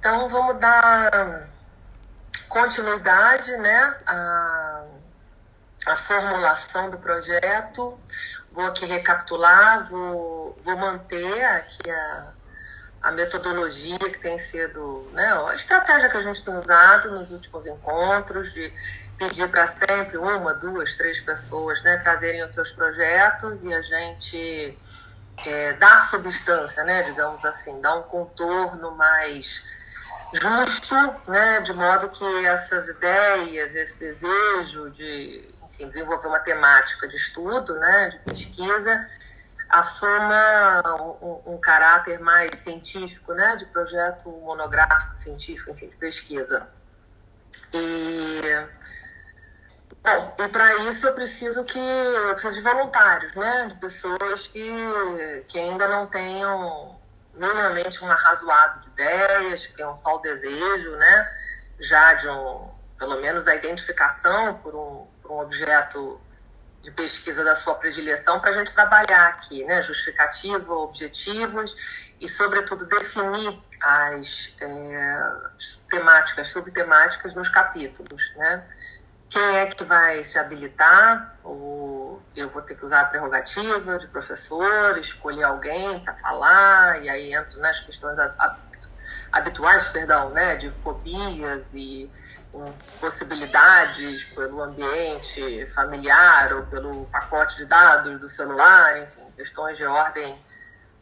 Então vamos dar continuidade né, à, à formulação do projeto. Vou aqui recapitular, vou, vou manter aqui a, a metodologia que tem sido, né, a estratégia que a gente tem usado nos últimos encontros, de pedir para sempre uma, duas, três pessoas né, trazerem os seus projetos e a gente é, dar substância, né, digamos assim, dar um contorno mais justo, né, de modo que essas ideias, esse desejo de enfim, desenvolver uma temática de estudo, né, de pesquisa, assuma um, um, caráter mais científico, né, de projeto monográfico científico, enfim, de pesquisa. E Bom, e para isso eu preciso que eu preciso de voluntários, né? De pessoas que, que ainda não tenham minimamente um arrazoado de ideias, que tenham só o desejo, né? Já de um, pelo menos a identificação por um, por um objeto de pesquisa da sua predileção para a gente trabalhar aqui, né? Justificativa, objetivos e, sobretudo, definir as é, temáticas, subtemáticas nos capítulos, né? quem é que vai se habilitar, ou eu vou ter que usar a prerrogativa de professor, escolher alguém para falar, e aí entro nas questões habituais, perdão, né, de fobias e possibilidades pelo ambiente familiar ou pelo pacote de dados do celular, enfim, questões de ordem,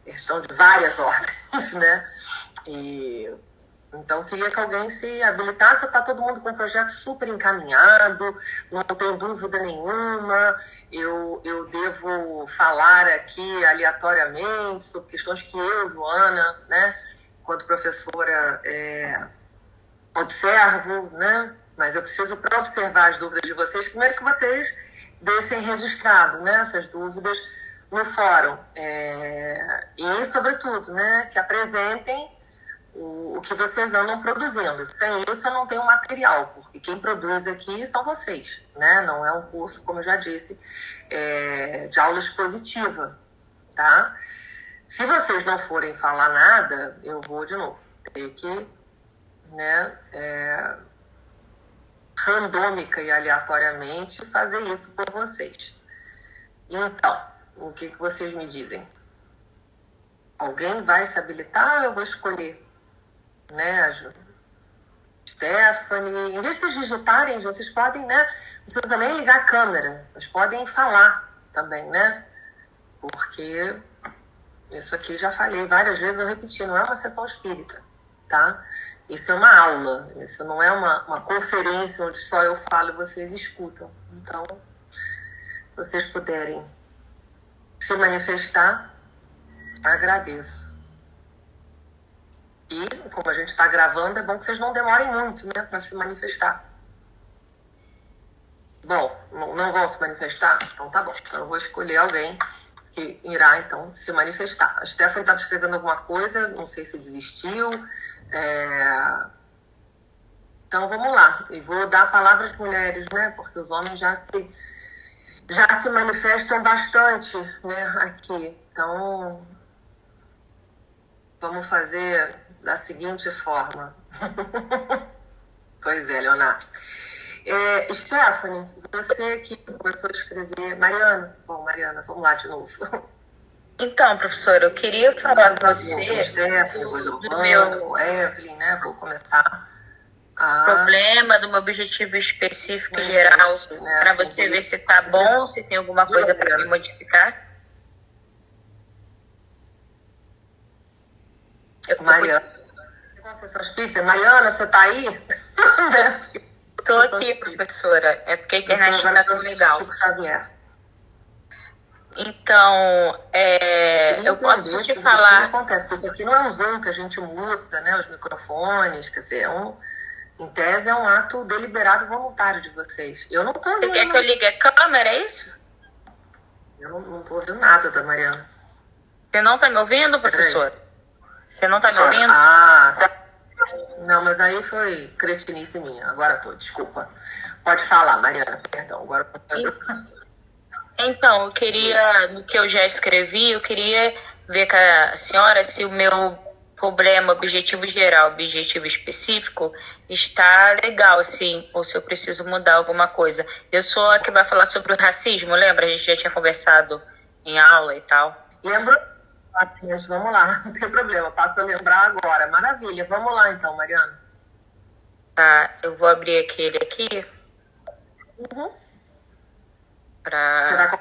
questão de várias ordens, né, e então, queria que alguém se habilitasse. Está todo mundo com o projeto super encaminhado, não tem dúvida nenhuma. Eu, eu devo falar aqui aleatoriamente sobre questões que eu, Joana, né, quando professora, é, observo, né? Mas eu preciso, para observar as dúvidas de vocês, primeiro que vocês deixem registrado né, essas dúvidas no fórum. É, e, sobretudo, né, que apresentem o, o que vocês andam produzindo. Sem isso, eu não tenho material, porque quem produz aqui são vocês, né? Não é um curso, como eu já disse, é, de aula expositiva, tá? Se vocês não forem falar nada, eu vou de novo ter que, né, é, randômica e aleatoriamente fazer isso por vocês. Então, o que, que vocês me dizem? Alguém vai se habilitar ou eu vou escolher? Né, Stephanie, em vez de vocês digitarem, vocês podem, né, não precisa nem ligar a câmera, mas podem falar também, né, porque isso aqui já falei várias vezes, vou repetir, não é uma sessão espírita, tá? Isso é uma aula, isso não é uma, uma conferência onde só eu falo e vocês escutam. Então, vocês puderem se manifestar, agradeço. E, como a gente está gravando, é bom que vocês não demorem muito né, para se manifestar. Bom, não, vão se manifestar? Então tá bom. Então eu vou escolher alguém que irá, então, se manifestar. A Stephanie estava escrevendo alguma coisa, não sei se desistiu. É... Então vamos lá. E vou dar a palavra às mulheres, né? Porque os homens já se, já se manifestam bastante né, aqui. Então, vamos fazer da seguinte forma. pois é, Leonardo. É, Stephanie, você que começou a escrever. Mariana, bom, Mariana, vamos lá de novo. Então, professora, eu queria falar com você Stephanie, do, meu Evelyn, né? Vou começar. A... Problema, do meu objetivo específico geral, né? para você ver se tá bom, se tem alguma coisa para me modificar. Mariana. Mariana, você está aí? Estou aqui, professora. É porque a internet está tão legal. Então, é, eu posso te falar. O que acontece? Porque isso aqui não é um Zoom que a gente muda, né? Os microfones, quer dizer, é um, em tese é um ato deliberado voluntário de vocês. Eu não estou ouvindo. Você quer que eu ligue a câmera, é isso? Eu não estou ouvindo nada da Mariana. Você não está me ouvindo, professor? Você não está me ouvindo? Ah, não, mas aí foi cretinice minha. Agora tô, desculpa. Pode falar, Mariana, perdão. Agora Então, eu queria, no que eu já escrevi, eu queria ver com a senhora se o meu problema, objetivo geral, objetivo específico, está legal, sim, ou se eu preciso mudar alguma coisa. Eu sou a que vai falar sobre o racismo, lembra? A gente já tinha conversado em aula e tal. Lembro? Vamos lá, não tem problema, passo a lembrar agora. Maravilha, vamos lá então, Mariana. Tá, eu vou abrir aquele aqui. Uhum. Pra...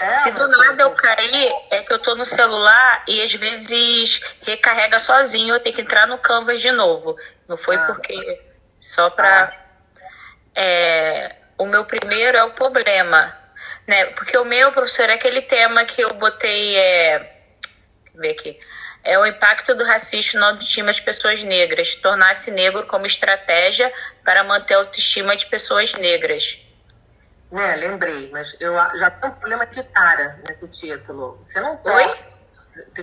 É, Se do nada eu cair, é que eu tô no celular e às vezes recarrega sozinho, eu tenho que entrar no Canvas de novo. Não foi ah, porque. Só pra. Ah. É, o meu primeiro é o problema. Né? Porque o meu, professor, é aquele tema que eu botei. É, ver aqui. É o impacto do racismo na autoestima de pessoas negras. Tornar-se negro como estratégia para manter a autoestima de pessoas negras né? Lembrei, mas eu já tenho um problema de cara nesse título. Você não pode.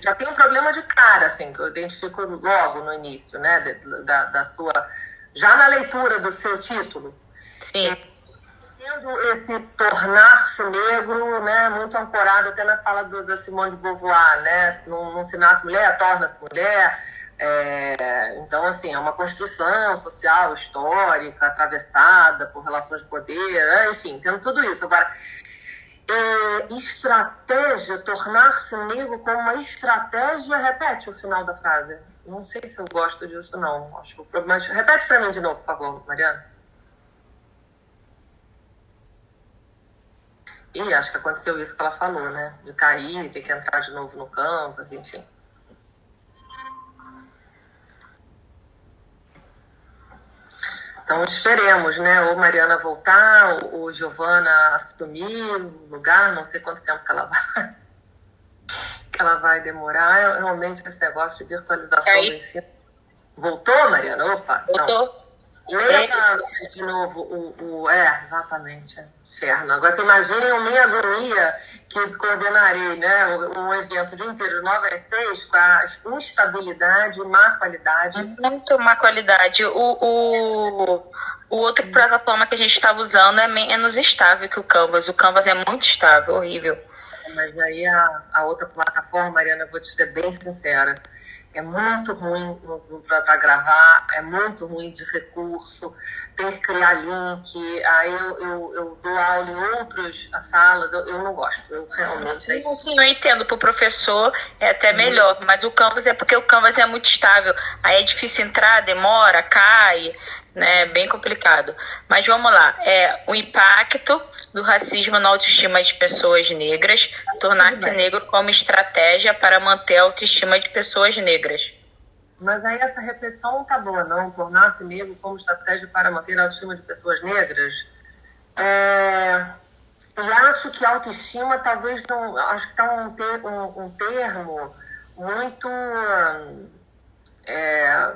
Já tem um problema de cara, assim, que eu identifico logo no início, né? Da, da sua. Já na leitura do seu título. Sim. Tendo esse tornar-se negro, né? Muito ancorado até na fala do, da Simone de Beauvoir, né? Não, não se nasce mulher, torna-se mulher é, então, assim, é uma construção social, histórica, atravessada por relações de poder, né? enfim, tendo tudo isso. Agora, é, estratégia, tornar-se amigo como uma estratégia, repete o final da frase. Não sei se eu gosto disso, não. Acho que, mas repete para mim de novo, por favor, Mariana. E acho que aconteceu isso que ela falou, né? De cair, ter que entrar de novo no campo, assim, enfim. Então esperemos, né? Ou Mariana voltar, ou Giovana assumir o lugar, não sei quanto tempo que ela vai, que ela vai demorar. Realmente esse negócio de virtualização do ensino. Voltou, Mariana? Opa! Voltou. Leia é. de novo o, o. É, exatamente. Inferno. Agora você imaginem a minha agonia que coordenarei né, um evento dia inteiro, de 9 às 6, com a instabilidade, má qualidade. Muito má qualidade. O, o, o outro plataforma que a gente estava usando é menos estável que o Canvas. O Canvas é muito estável, horrível. Mas aí a, a outra plataforma, Mariana, vou te ser bem sincera é muito ruim para gravar, é muito ruim de recurso, tem que criar link, aí eu, eu, eu dou aula em outras salas, eu, eu não gosto, eu realmente... Sim, sim, eu entendo, para o professor é até melhor, mas o Canvas é porque o Canvas é muito estável, aí é difícil entrar, demora, cai, né? Bem complicado. Mas vamos lá. É o impacto do racismo na autoestima de pessoas negras, tornar-se negro como estratégia para manter a autoestima de pessoas negras. Mas aí essa repetição não tá boa, não. Tornar-se negro como estratégia para manter a autoestima de pessoas negras. É... E acho que autoestima talvez não. Acho que está um, ter, um, um termo muito. É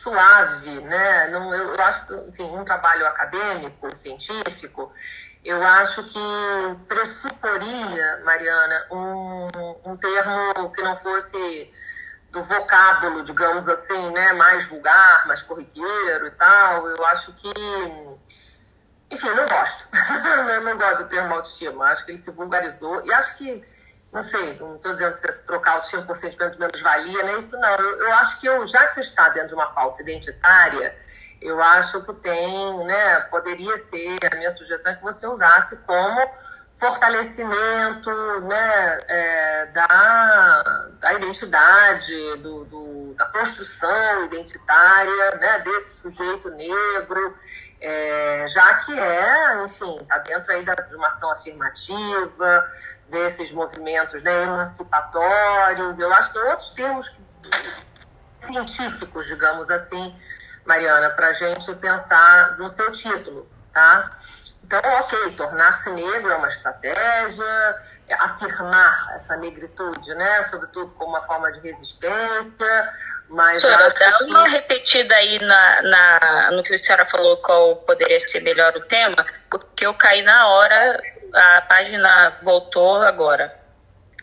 suave, né? Não, eu, eu acho que assim, um trabalho acadêmico, científico, eu acho que pressuporia, Mariana, um, um termo que não fosse do vocábulo, digamos assim, né, mais vulgar, mais corriqueiro e tal. Eu acho que, enfim, eu não gosto. eu não gosto do termo autoestima. Acho que ele se vulgarizou e acho que não sei, não estou dizendo que você trocar o time por sentimento de menos-valia, nem isso não. Eu, eu, acho que eu, já que você está dentro de uma pauta identitária, eu acho que tem, né, poderia ser, a minha sugestão é que você usasse como fortalecimento né, é, da, da identidade, do, do, da construção identitária né, desse sujeito negro, é, já que é, enfim, está dentro aí de uma ação afirmativa, desses movimentos né, emancipatórios. Eu acho que tem outros termos que, científicos, digamos assim, Mariana, para a gente pensar no seu título, tá? Então, ok, tornar-se negro é uma estratégia, afirmar essa negritude, né? Sobretudo como uma forma de resistência, mas Doutora, dá que... uma repetida aí na, na, no que a senhora falou qual poderia ser melhor o tema, porque eu caí na hora, a página voltou agora.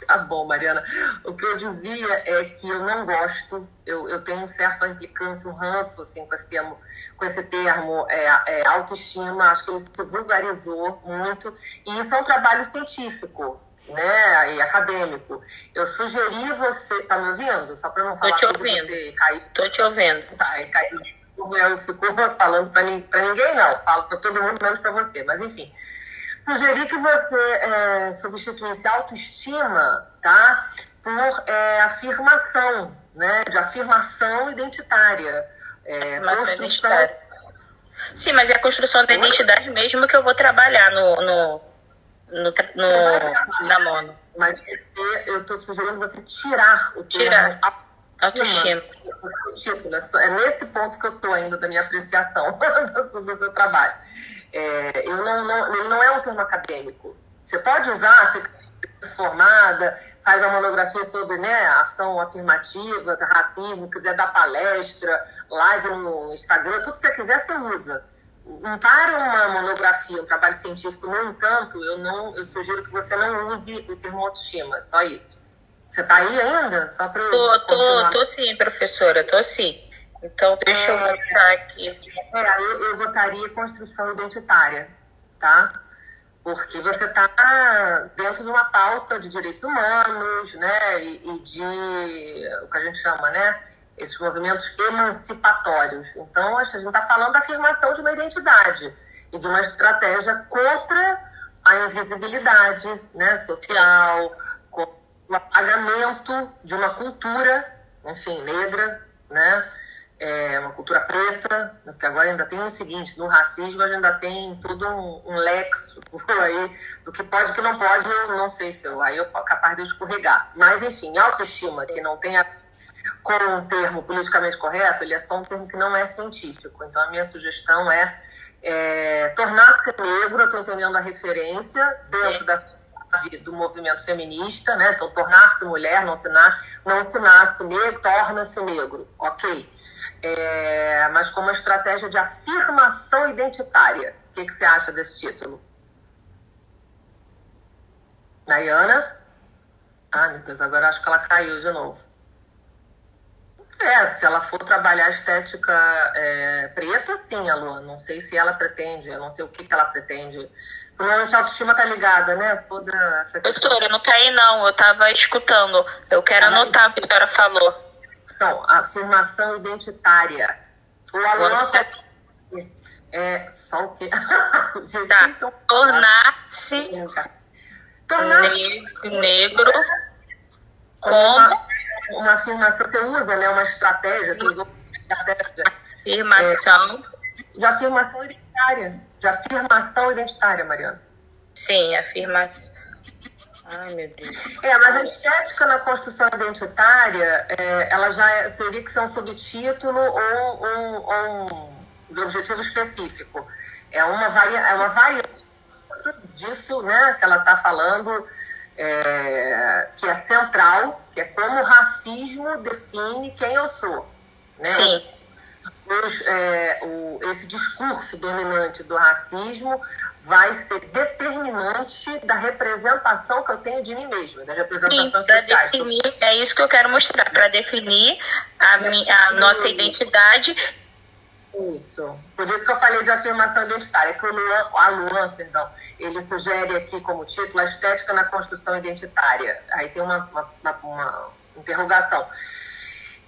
Tá bom, Mariana. O que eu dizia é que eu não gosto, eu, eu tenho um certo implicância, um ranço assim, com esse termo, com esse termo é, é, autoestima, acho que ele se vulgarizou muito, e isso é um trabalho científico né, e acadêmico. Eu sugeri você, tá me ouvindo? Só para não falar Tô te ouvindo. você cair. Tô te ouvindo. Tá, é, caiu. Eu fico falando para ninguém, não. Falo para todo mundo, menos para você. Mas, enfim. Sugeri que você é, substituísse autoestima, tá? Por é, afirmação, né? De afirmação identitária. É, construção... Sim, mas é a construção da identidade mesmo que eu vou trabalhar no, no no, no, na mono. Mas eu estou sugerindo você tirar o tirar. Autoestima. Título. É nesse ponto que eu estou ainda da minha apreciação do seu trabalho. É, eu não, não, ele não é um termo acadêmico. Você pode usar, fica formada, faz uma monografia sobre né, ação afirmativa, racismo, quiser dar palestra, live no Instagram, tudo que você quiser, você usa para uma monografia, um trabalho científico, no entanto, eu não, eu sugiro que você não use o termo autoestima, só isso. Você está aí ainda? Só para tô, tô, tô sim, professora, tô sim. Então, deixa é, eu botar aqui. É, eu, eu botaria construção identitária, tá? Porque você está dentro de uma pauta de direitos humanos, né? E, e de o que a gente chama, né? Esses movimentos emancipatórios. Então, a gente está falando da afirmação de uma identidade e de uma estratégia contra a invisibilidade né, social, contra o apagamento de uma cultura, enfim, negra, né? É uma cultura preta, porque agora ainda tem o seguinte, no racismo a gente ainda tem todo um, um lexo aí do que pode e que não pode, eu não sei se eu, aí eu capaz de escorregar. Mas, enfim, autoestima, que não tem a com um termo politicamente correto, ele é só um termo que não é científico. Então, a minha sugestão é, é tornar-se negro, eu estou entendendo a referência dentro da do movimento feminista, né? Então, tornar-se mulher, não se, na, não se nasce negro, torna-se negro, ok. É, mas como uma estratégia de afirmação identitária. O que, que você acha desse título? Nayana? Ah, meu Deus, agora acho que ela caiu de novo. É, se ela for trabalhar estética é, preta, sim, a Lua. Não sei se ela pretende, eu não sei o que, que ela pretende. Provavelmente a autoestima tá ligada, né? Toda essa Doutora, eu não caí não, eu tava escutando. Eu quero anotar o que a senhora falou. Então, afirmação identitária. O aluno tá... é só o quê? tá. Então, Tornar-se Tornar negro como uma afirmação, você usa né, uma estratégia, você usou uma estratégia. Afirmação. É, de afirmação identitária. De afirmação identitária, Mariana. Sim, afirmação. Ai, meu Deus. É, mas a estética na construção identitária, é, ela já é, seria que ser um subtítulo ou um, um, um objetivo específico. É uma, varia, é uma variante disso né, que ela está falando é, que é central, que é como o racismo define quem eu sou. Né? Sim. Os, é, o, esse discurso dominante do racismo vai ser determinante da representação que eu tenho de mim mesma, das representações Sim, sociais. Definir, é isso que eu quero mostrar, para definir a, minha, a nossa identidade isso. Por isso que eu falei de afirmação identitária, que o Luan, a Luan, perdão, ele sugere aqui como título a estética na construção identitária. Aí tem uma, uma, uma interrogação.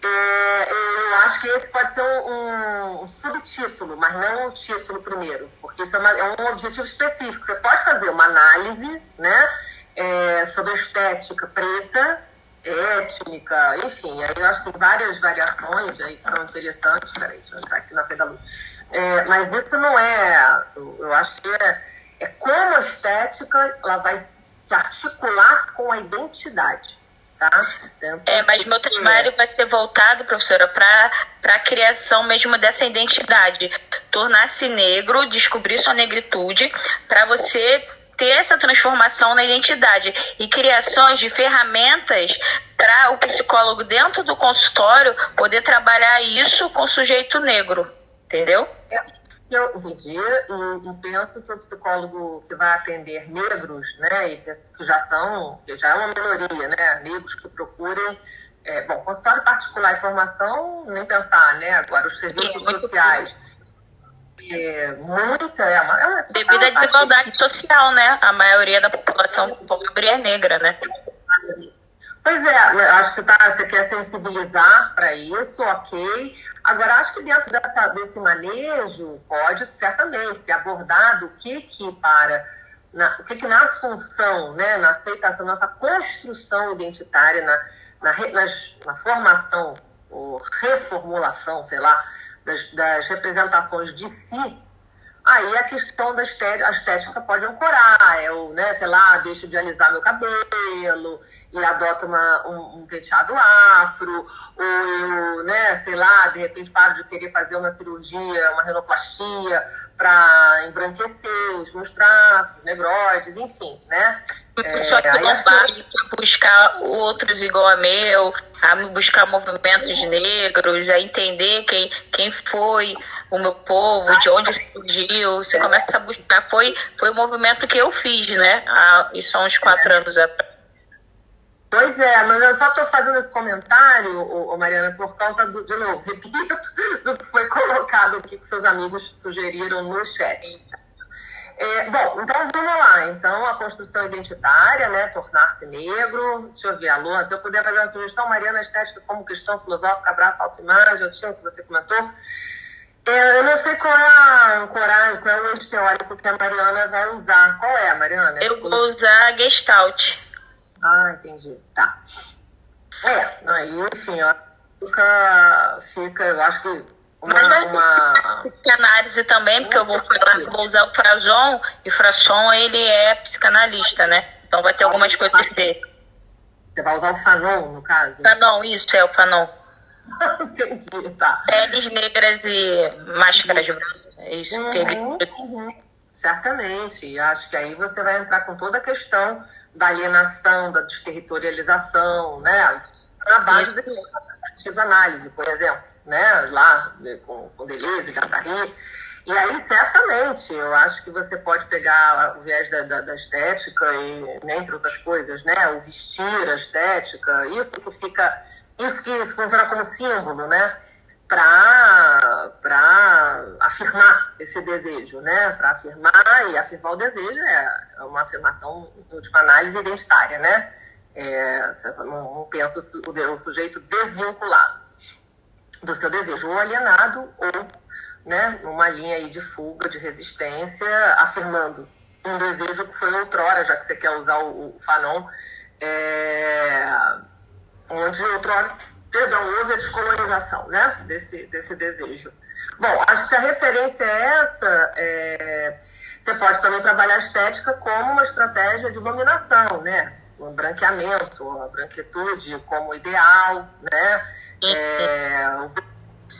É, eu acho que esse pode ser um, um, subtítulo, mas não o título primeiro, porque isso é, uma, é, um objetivo específico. Você pode fazer uma análise né, é, sobre a estética preta étnica, enfim, aí eu acho que tem várias variações aí que são interessantes. Peraí, deixa eu entrar aqui na frente da luz. É, mas isso não é, eu acho que é, é como a estética ela vai se articular com a identidade. Tá? é, mas meu trabalho vai ser voltado, professora, para a criação mesmo dessa identidade. Tornar-se negro, descobrir sua negritude, para você ter essa transformação na identidade e criações de ferramentas para o psicólogo dentro do consultório poder trabalhar isso com o sujeito negro, entendeu? É, eu entendi e, penso que o psicólogo que vai atender negros, né, e que já são, que já é uma minoria, né, negros que procurem é, bom, consultório particular e formação, nem pensar, né? Agora, os serviços Sim, sociais. É, muita. É uma, é uma, à desigualdade social, né? A maioria da população pobre é negra, né? Pois é, acho que você, tá, você quer sensibilizar para isso, ok. Agora, acho que dentro dessa, desse manejo pode certamente ser abordado o que que para na, o que, que na assunção, né, na aceitação, nossa construção identitária, na, na, nas, na formação ou reformulação, sei lá, das, das representações de si, Aí a questão da estética, a estética pode ancorar. Eu, né, sei lá, deixo de alisar meu cabelo e adoto uma, um, um, penteado afro, ou eu, né, sei lá, de repente paro de querer fazer uma cirurgia, uma renoplastia para embranquecer os meus traços, negroides, enfim, né? Que é, não vale buscar outros igual a meu, a buscar movimentos negros, a entender quem, quem foi o meu povo, de onde surgiu, você começa a buscar. Foi, foi o movimento que eu fiz, né? Há, isso há uns quatro anos atrás. Pois é, mas eu só estou fazendo esse comentário, ô, ô, Mariana, por conta do, de novo, repito, do que foi colocado aqui que seus amigos sugeriram no chat. É, bom, então vamos lá. Então, a construção identitária, né? Tornar-se negro. Deixa eu ver, Alô, se eu puder fazer uma sugestão, Mariana, estética como questão filosófica, abraço, autoimagem, tinha que você comentou. É, eu não sei qual é, a, qual, é, qual é o eixo teórico que a Mariana vai usar. Qual é, Mariana? Eu vou usar Gestalt. Ah, entendi. Tá. É, aí, enfim, ó, fica, fica, eu acho que uma, Mas vai uma... psicanálise também, porque eu vou falar vou usar o Frazon, e o Frasson, ele é psicanalista, né? Então vai ter algumas coisas dele. Você vai usar o Fanon, no caso? Fanon, isso, é o Fanon. Entendi, tá. Peles negras e máscaras brancas. Isso uhum, que ele... Uhum. Certamente. E acho que aí você vai entrar com toda a questão da alienação, da desterritorialização, né? Na base da análise, por exemplo, né? Lá com, com Deleuze, Guattari. E aí, certamente, eu acho que você pode pegar o viés da, da, da estética, e, né, entre outras coisas, né? O vestir, a estética, isso que fica isso que funciona como símbolo, né? Para afirmar esse desejo, né? Para afirmar e afirmar o desejo é uma afirmação, em última análise, identitária, né? É, não, não pensa o, o sujeito desvinculado do seu desejo, ou alienado, ou né, numa linha aí de fuga, de resistência, afirmando um desejo que foi outrora, já que você quer usar o, o Fanon, é, onde outrora, perdão, houve a descolonização, né, desse, desse desejo. Bom, acho que a referência é essa, é, você pode também trabalhar a estética como uma estratégia de dominação, né, o branqueamento, a branquitude como ideal, né, é, o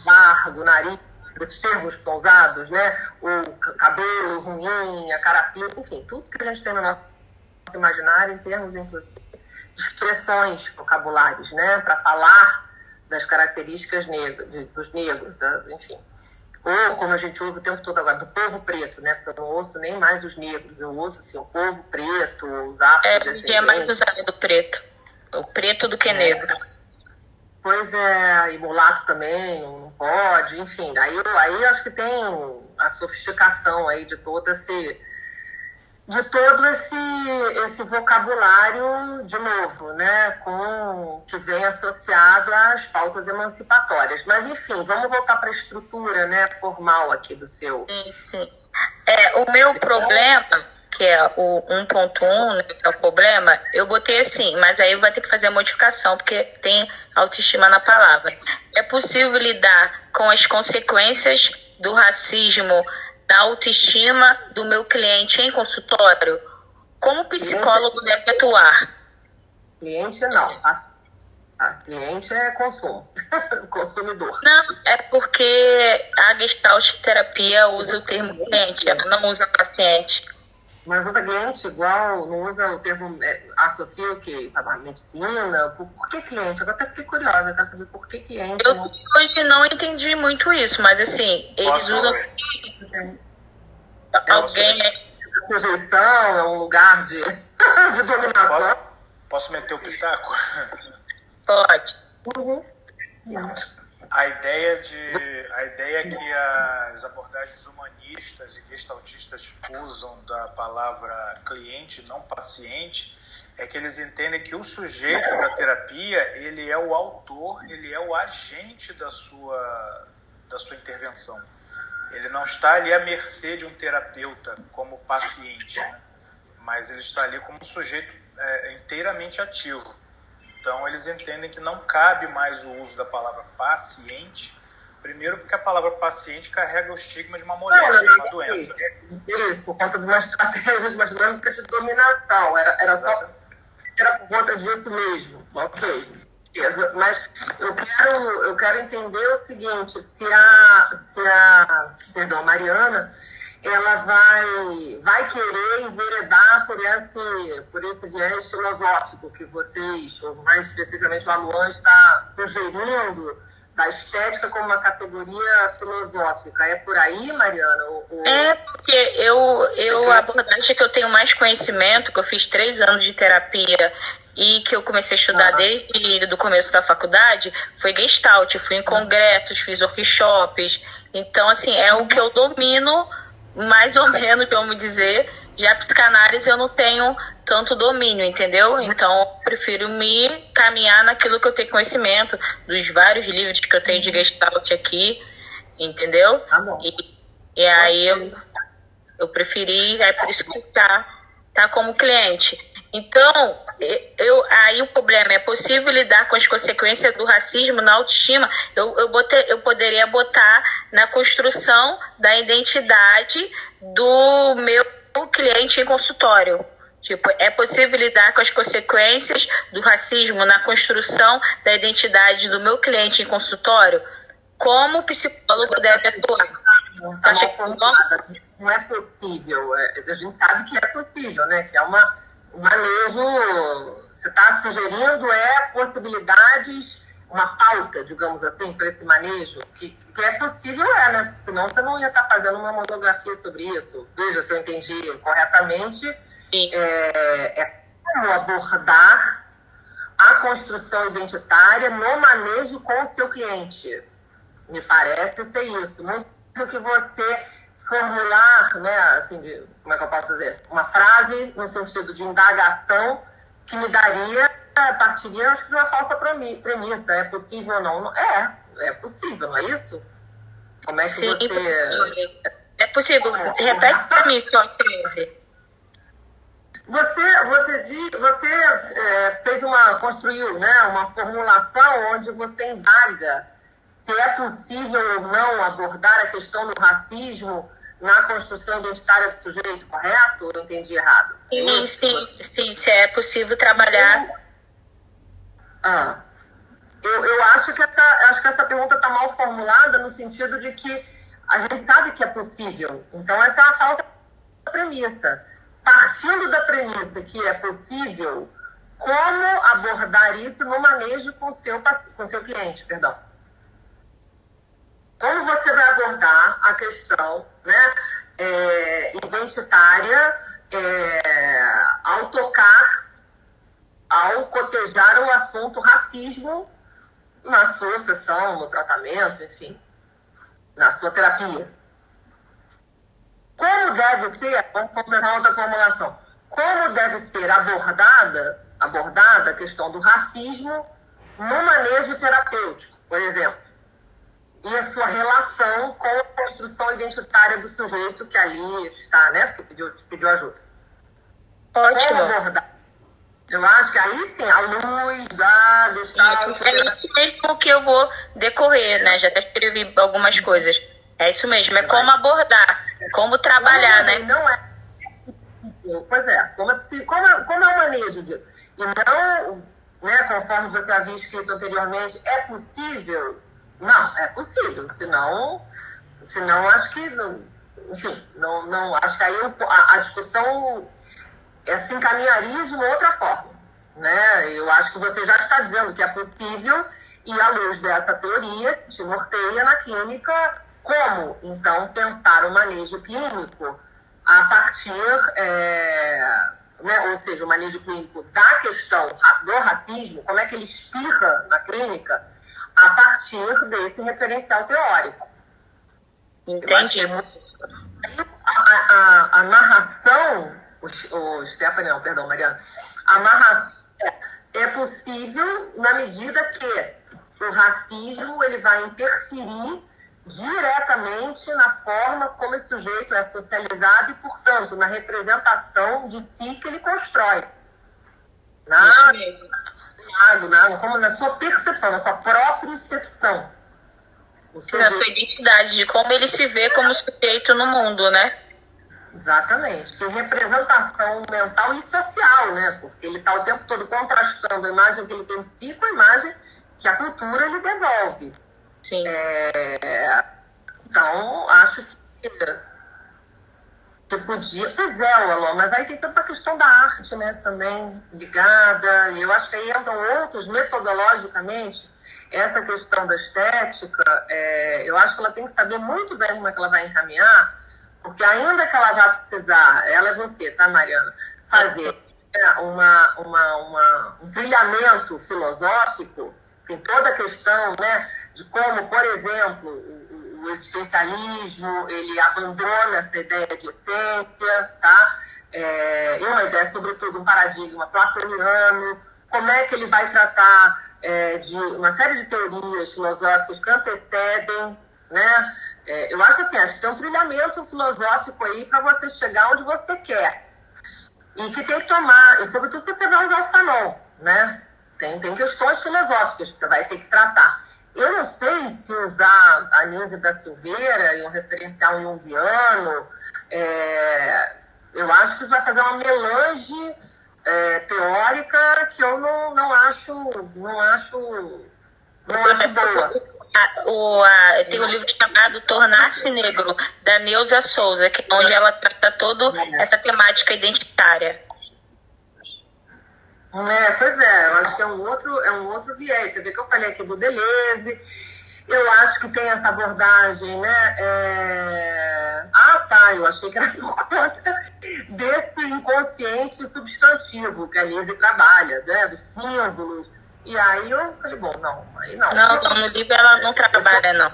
largo, o nariz, esses termos que são usados, né, o cabelo ruim, a carapinha, enfim, tudo que a gente tem no nosso imaginário em termos, inclusive, expressões vocabulários, né, para falar das características negras, de, dos negros, da, enfim. Ou, como a gente ouve o tempo todo agora, do povo preto, né? Porque eu não ouço nem mais os negros, eu ouço assim, o povo preto, os afrodescendentes. É, é mais usado do preto. O preto do que é. negro. Pois é, e mulato também, não pode, enfim. Aí, aí acho que tem a sofisticação aí de todo esse de todo esse, esse vocabulário, de novo, né, com, que vem associado às pautas emancipatórias. Mas, enfim, vamos voltar para a estrutura né, formal aqui do seu. Sim, sim. É, o meu problema, que é o 1.1, né, que é o problema, eu botei assim, mas aí vai ter que fazer a modificação, porque tem autoestima na palavra. É possível lidar com as consequências do racismo da autoestima do meu cliente em consultório? Como o psicólogo cliente, deve atuar? Cliente não. A, a cliente é consumo, consumidor. Não, é porque a gestalt terapia usa o termo cliente, ela não usa paciente. Mas usa cliente igual, não usa o termo, é, associa o que? Sabe, medicina? Por, por, que cliente? Agora até fiquei curiosa, quero saber por que cliente. Eu não... hoje não entendi muito isso, mas assim, eles Posso usam. É alguém. A sujeição é um lugar de, de dominação. Posso, posso meter o pitaco? Pode. Uhum. A, A ideia, de, a ideia que as abordagens humanistas e gestaltistas usam da palavra cliente, não paciente, é que eles entendem que o sujeito da terapia ele é o autor, ele é o agente da sua, da sua intervenção. Ele não está ali à mercê de um terapeuta como paciente, né? mas ele está ali como um sujeito é, inteiramente ativo. Então, eles entendem que não cabe mais o uso da palavra paciente, primeiro porque a palavra paciente carrega o estigma de uma moléstia, de uma doença. Isso, por conta de uma estratégia, de uma dinâmica de dominação. Era, era só era por conta disso mesmo. Ok. Mas eu quero, eu quero entender o seguinte, se a, se a perdão, Mariana ela vai, vai querer enveredar por esse, por esse viés filosófico que vocês, ou mais especificamente o Aluan, está sugerindo da estética como uma categoria filosófica. É por aí, Mariana? Ou... É, porque eu, eu, a abordagem que eu tenho mais conhecimento, que eu fiz três anos de terapia e que eu comecei a estudar desde o começo da faculdade, foi Gestalt. Fui em congressos, fiz workshops. Então, assim, é o que eu domino mais ou menos, vamos dizer. Já psicanálise eu não tenho tanto domínio, entendeu? Então eu prefiro me caminhar naquilo que eu tenho conhecimento, dos vários livros que eu tenho de Gestalt aqui, entendeu? Tá bom. E, e aí eu, eu preferi, é por isso que tá, tá como cliente. Então, eu, aí o problema é possível lidar com as consequências do racismo na autoestima. Eu, eu, botei, eu poderia botar na construção da identidade do meu cliente em consultório. Tipo, é possível lidar com as consequências do racismo na construção da identidade do meu cliente em consultório? Como o psicólogo deve atuar? Não, não é possível. É, a gente sabe que é possível, né? Que é uma o manejo, você está sugerindo é possibilidades, uma pauta, digamos assim, para esse manejo, que, que é possível, é, né? Senão você não ia estar tá fazendo uma monografia sobre isso. Veja se eu entendi corretamente. É, é como abordar a construção identitária no manejo com o seu cliente. Me parece ser isso. Muito do que você formular, né, assim, de, como é que eu posso dizer? Uma frase no sentido de indagação que me daria, partiria, acho que de uma falsa premissa. É possível ou não? É, é possível, não é isso? Como é que Sim, você. É possível. Repete para mim, só você, você, diz, você é, fez uma, construiu né, uma formulação onde você indaga se é possível ou não abordar a questão do racismo na construção identitária do sujeito, correto? Ou eu entendi errado? Sim, sim, sim, se é possível trabalhar. Eu, ah, eu, eu acho, que essa, acho que essa pergunta está mal formulada no sentido de que a gente sabe que é possível. Então, essa é uma falsa premissa. Partindo da premissa que é possível, como abordar isso no manejo com seu, com seu cliente, perdão como você vai abordar a questão né, é, identitária é, ao tocar, ao cotejar o assunto racismo na sua sessão, no tratamento, enfim, na sua terapia. Como deve ser, vamos completar outra formulação, como deve ser abordada, abordada a questão do racismo no manejo terapêutico, por exemplo e a sua relação com a construção identitária do sujeito que ali está, né? Que pediu, pediu ajuda. Ótimo. Como abordar? Eu acho que aí sim, a luz da, do estado... É isso mesmo que eu vou decorrer, né? Já até escrevi algumas coisas. É isso mesmo, é como abordar, como trabalhar, né? Não é. Pois é, como é, como é, como é o manejo disso? E não, né, conforme você havia escrito anteriormente, é possível não, é possível. Senão, senão acho que. Enfim, não, não, acho que aí a, a discussão é, se encaminharia de uma outra forma. Né? Eu acho que você já está dizendo que é possível, e à luz dessa teoria, te norteia na clínica como, então, pensar o manejo clínico a partir, é, né, ou seja, o manejo clínico da questão do racismo, como é que ele espirra na clínica, a partir desse referencial teórico. Entendi. A, a, a, narração, o, o Stephanie, não, perdão, Mariana, a narração é, possível na medida que o racismo ele vai interferir diretamente na forma como esse sujeito é socializado e, portanto, na representação de si que ele constrói. Na, na, como na sua percepção, na sua própria percepção. na sua identidade, de como ele se vê como sujeito no mundo, né? Exatamente. Que representação mental e social, né? Porque ele está o tempo todo contrastando a imagem que ele tem de si com a imagem que a cultura lhe devolve. Sim. É, então, acho que, que podia. Pois é, Alô, mas aí tem tanta questão da arte, né, também ligada. E eu acho que aí entram outros, metodologicamente, essa questão da estética, é, eu acho que ela tem que saber muito bem como é que ela vai encaminhar, porque ainda que ela vá precisar, ela é você, tá, Mariana? Fazer uma, uma, uma, um trilhamento filosófico tem toda a questão né, de como, por exemplo, o, existencialismo ele abandona essa ideia de essência, tá? É, e uma ideia, sobretudo, um paradigma platoniano, como é que ele vai tratar é, de uma série de teorias filosóficas que antecedem, né? É, eu acho assim, acho que tem um trilhamento filosófico aí para você chegar onde você quer. E que tem que tomar, e sobretudo se você vai usar o Fanon, né? Tem, tem questões filosóficas que você vai ter que tratar. Eu não sei se usar a Nise da Silveira e um referencial junguiano, é, eu acho que isso vai fazer uma melange é, teórica que eu não, não acho não acho não acho boa. o, a, tem um livro chamado Tornar-se Negro, da Neuza Souza, que, é onde ela trata toda essa temática identitária. É, pois é, eu acho que é um outro, é um outro viés. Você vê que eu falei aqui do Deleuze, eu acho que tem essa abordagem, né? É... Ah, tá, eu achei que era por conta desse inconsciente substantivo que a Lise trabalha, né? Dos símbolos. E aí eu falei, bom, não, aí não. Não, no livro ela não trabalha, não.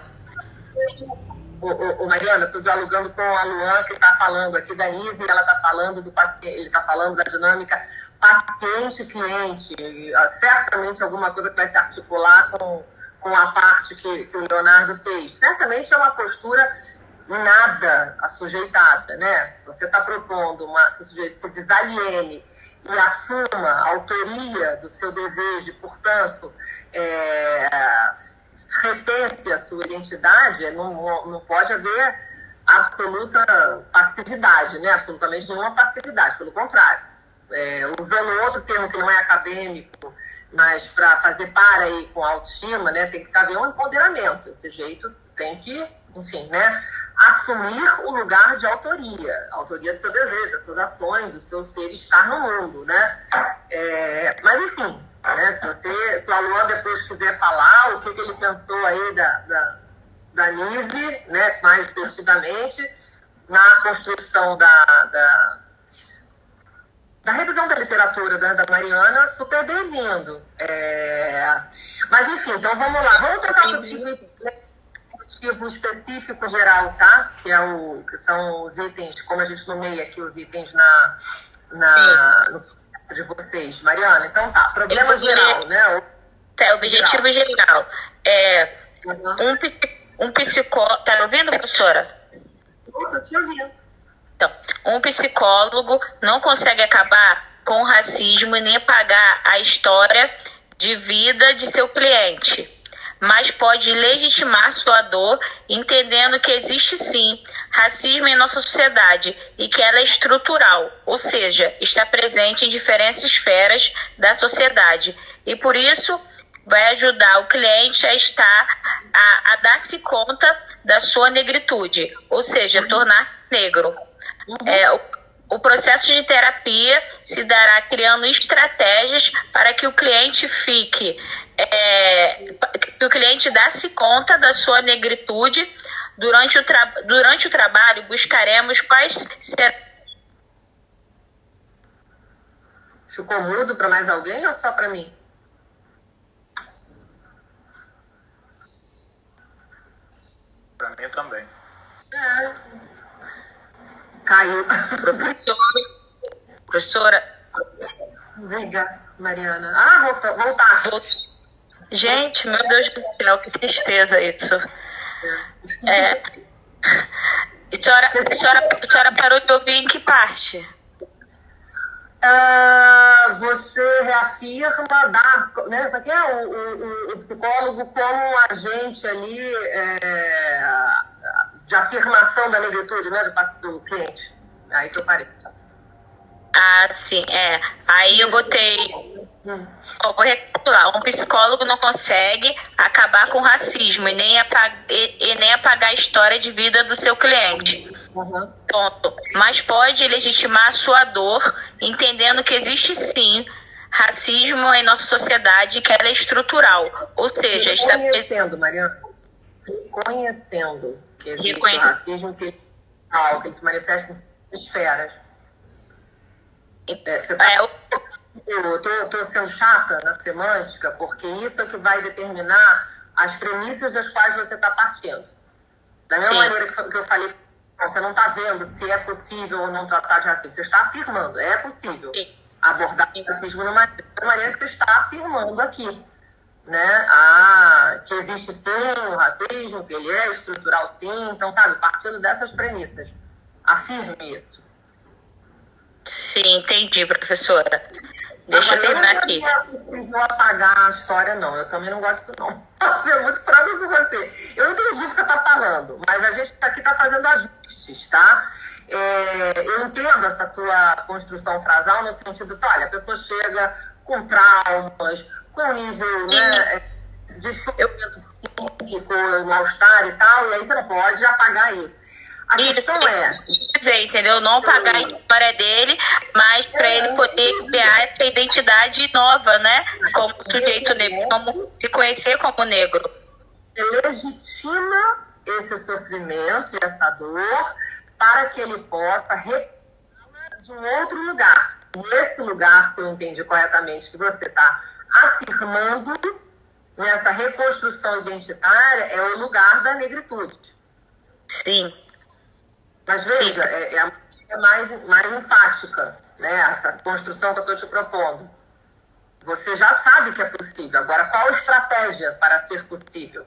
O, o, o Mariana, estou dialogando com a Luan, que está falando aqui da Lise, e ela está falando do paciente, ele está falando da dinâmica paciente-cliente, ah, certamente alguma coisa que vai se articular com, com a parte que, que o Leonardo fez. Certamente é uma postura nada assujeitada, né? Você está propondo uma, que o sujeito se desaliene e assuma a autoria do seu desejo, portanto, é, repense a sua identidade, não, não pode haver absoluta passividade, né? Absolutamente nenhuma passividade, pelo contrário é, usando outro termo que não é acadêmico, mas para fazer para aí com autoestima, né, tem que haver um empoderamento. Esse jeito tem que, enfim, né, assumir o lugar de autoria, autoria do seu desejo, das suas ações, do seu ser estar no mundo, né? É, mas enfim, né, se você, se o aluno depois quiser falar o que, que ele pensou aí da, da, da Nise, né, mais detidamente, na construção da, da da revisão da literatura da, da Mariana, super bem-vindo. É... Mas, enfim, então vamos lá. Vamos tentar substituir objetivo específico geral, tá? Que, é o, que são os itens, como a gente nomeia aqui os itens na, na, no de vocês. Mariana, então tá. Problema geral, né? Tá, objetivo geral. geral. É, uhum. um, um psicólogo... Tá me ouvindo, professora? Estou te ouvindo. Então, um psicólogo não consegue acabar com o racismo e nem apagar a história de vida de seu cliente, mas pode legitimar sua dor, entendendo que existe sim racismo em nossa sociedade e que ela é estrutural, ou seja, está presente em diferentes esferas da sociedade. E por isso vai ajudar o cliente a estar a, a dar-se conta da sua negritude, ou seja, tornar negro. Uhum. É, o, o processo de terapia se dará criando estratégias para que o cliente fique, é, que o cliente dá-se conta da sua negritude. Durante o, durante o trabalho, buscaremos quais serão. Ficou mudo para mais alguém ou só para mim? mim também. É. Caiu. Professora. Diga, Mariana. Ah, voltou, voltaste. Gente, meu Deus do céu, que tristeza isso. É. A senhora, a, senhora, a senhora parou de ouvir em que parte? Uh, você reafirma dar, né, porque é o, o, o, psicólogo como um agente ali é, de afirmação da negritude né, do, do cliente. Aí que eu parei. Ah, sim, é. Aí eu botei vou recapitular. Um psicólogo não consegue acabar com o racismo e nem, apagar, e, e nem apagar a história de vida do seu cliente. Uhum. Ponto. Mas pode legitimar a sua dor, entendendo que existe sim racismo em nossa sociedade que ela é estrutural. Ou seja, está reconhecendo, Mariana, reconhecendo que existe Reconhece... racismo que, que ele se manifesta em esferas. É, você tá... é, eu eu estou sendo chata na semântica, porque isso é que vai determinar as premissas das quais você está partindo. Da mesma Sim. maneira que eu falei, você não está vendo se é possível ou não tratar de racismo. Você está afirmando, é possível Sim. abordar o racismo de uma maneira que você está afirmando aqui. Né? Ah, que existe sim o racismo, que ele é estrutural sim. Então, sabe, partindo dessas premissas. Afirme isso. Sim, entendi, professora. Deixa eu terminar aqui. Não é possível apagar a história, não. Eu também não gosto disso, não. Você é muito franco com você. Eu entendi o que você está falando, mas a gente aqui está fazendo ajustes, tá? É, eu entendo essa tua construção frasal no sentido de, olha, a pessoa chega com traumas, com nível né, de sofrimento psíquico, mal-estar e tal, e aí você não pode apagar isso. A isso, questão é. Dizer, entendeu? Não pagar a história dele, mas para ele poder criar essa identidade nova, né? Como sujeito negro, como se conhecer como negro. Legitima esse sofrimento e essa dor para que ele possa de um outro lugar. Nesse lugar, se eu entendi corretamente, que você está afirmando nessa reconstrução identitária, é o lugar da negritude. Sim. Mas veja, é, é, é, mais, mais enfática, né? Essa construção que eu estou te propondo. Você já sabe que é possível. Agora, qual a estratégia para ser possível?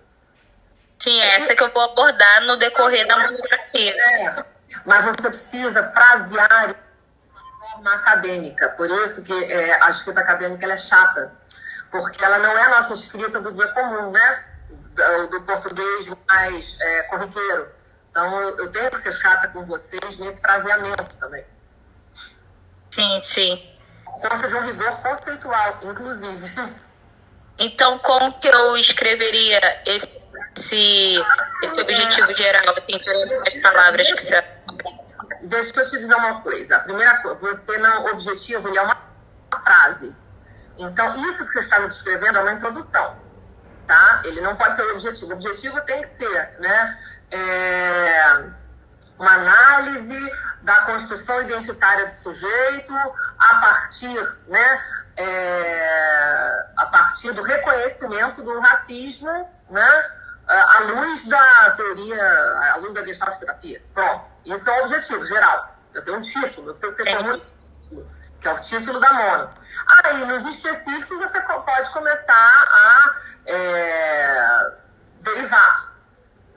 Sim, é essa que eu vou abordar no decorrer da monografia. É, mas você precisa frasear de forma acadêmica. Por isso que é, a escrita acadêmica é chata. Porque ela não é a nossa escrita do dia comum, né? Do, do português mais é, corriqueiro então, eu tenho que ser chata com vocês nesse fraseamento também. Sim, sim. Por conta de um rigor conceitual, inclusive. Então, como que eu escreveria esse, esse objetivo geral, assim, as palavras que você... Deixa eu te dizer uma coisa. A primeira coisa, você não, o objetivo ele é uma frase. Então, isso que você está me descrevendo é uma introdução, tá? Ele não pode ser o objetivo. O objetivo tem que ser, né? é, uma análise da construção identitária do sujeito a partir, né, é, a partir do reconhecimento do racismo, né, à luz da teoria, à luz da gestalt terapia. Pronto, esse é o objetivo geral. Eu tenho um título, não sei se você chama que é o título da mono. Aí, nos específicos, você pode começar a é, derivar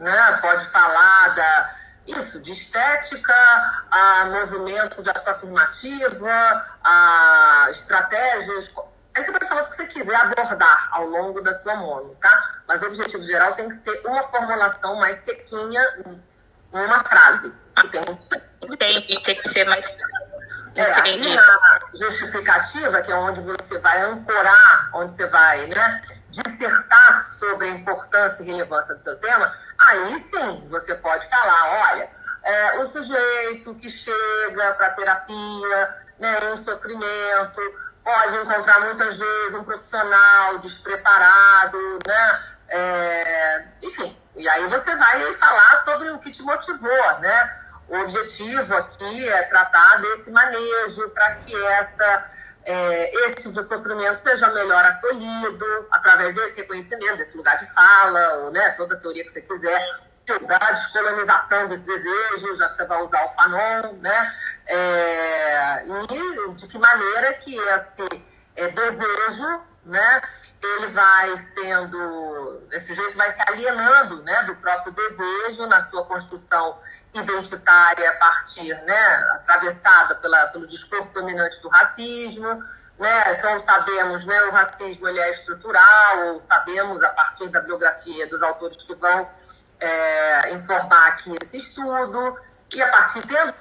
né? Pode falar da isso, de estética, a movimento de ação afirmativa, a estratégias. Aí você pode falar o que você quiser abordar ao longo da sua mono, tá? Mas o objetivo geral tem que ser uma formulação mais sequinha, uma frase. Tem, tem que ser mais é, e na justificativa, que é onde você vai ancorar, onde você vai né, dissertar sobre a importância e relevância do seu tema, aí sim você pode falar, olha, é, o sujeito que chega para terapia né, em sofrimento pode encontrar muitas vezes um profissional despreparado, né? É, enfim, e aí você vai falar sobre o que te motivou, né? O objetivo aqui é tratar desse manejo para que essa, é, esse tipo de sofrimento seja melhor acolhido através desse reconhecimento, desse lugar de fala, ou né, toda a teoria que você quiser, da descolonização desse desejo, já que você vai usar o Fanon, né? É, e de que maneira que esse é, desejo, né, ele vai sendo, esse sujeito vai se alienando, né, do próprio desejo na sua construção identitária a partir, né, atravessada pela, pelo discurso dominante do racismo, né, então sabemos, né, o racismo ele é estrutural, sabemos a partir da biografia dos autores que vão é, informar aqui esse estudo, e a partir tendo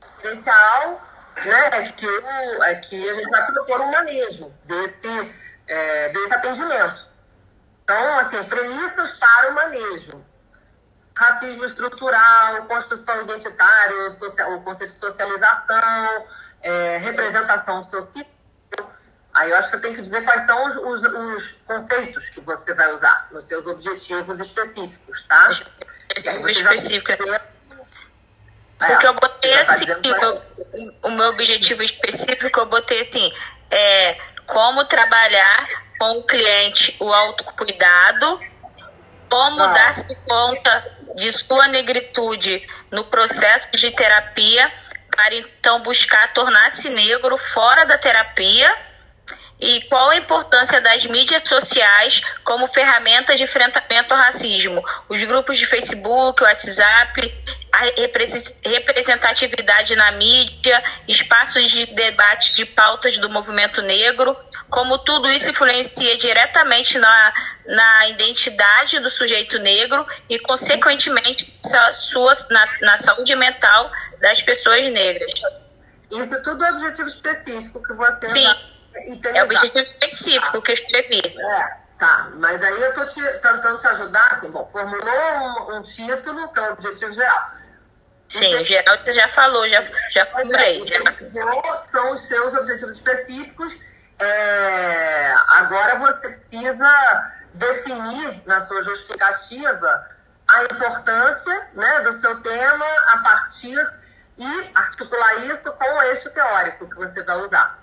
diferencial, né, é que, é que a gente vai propor um manejo desse, é, desse atendimento. Então, assim, premissas para o manejo. Racismo estrutural, construção identitária, social, o conceito de socialização, é, representação social. Aí eu acho que você tem que dizer quais são os, os, os, conceitos que você vai usar nos seus objetivos específicos, tá? Específico. Porque eu botei tá assim, o, o, meu objetivo específico, eu botei assim, é como trabalhar com o cliente o autocuidado, como ah. dar-se conta de sua negritude no processo de terapia, para então buscar tornar-se negro fora da terapia e qual a importância das mídias sociais como ferramentas de enfrentamento ao racismo? Os grupos de Facebook, WhatsApp, a representatividade na mídia, espaços de debate de pautas do movimento negro, como tudo isso influencia diretamente na, na identidade do sujeito negro e, consequentemente, sua, na, na saúde mental das pessoas negras. Isso tudo é objetivo específico que você. Sim. É o objetivo específico que eu escrevi. É, tá. Mas aí eu estou tentando te ajudar, assim, bom, formulou um, um, título, que é o objetivo geral. Sim, o geral você já falou, já, já é, comprei. Já. São os seus objetivos específicos. É, agora você precisa definir na sua justificativa a importância né, do seu tema a partir e articular isso com o eixo teórico que você vai usar.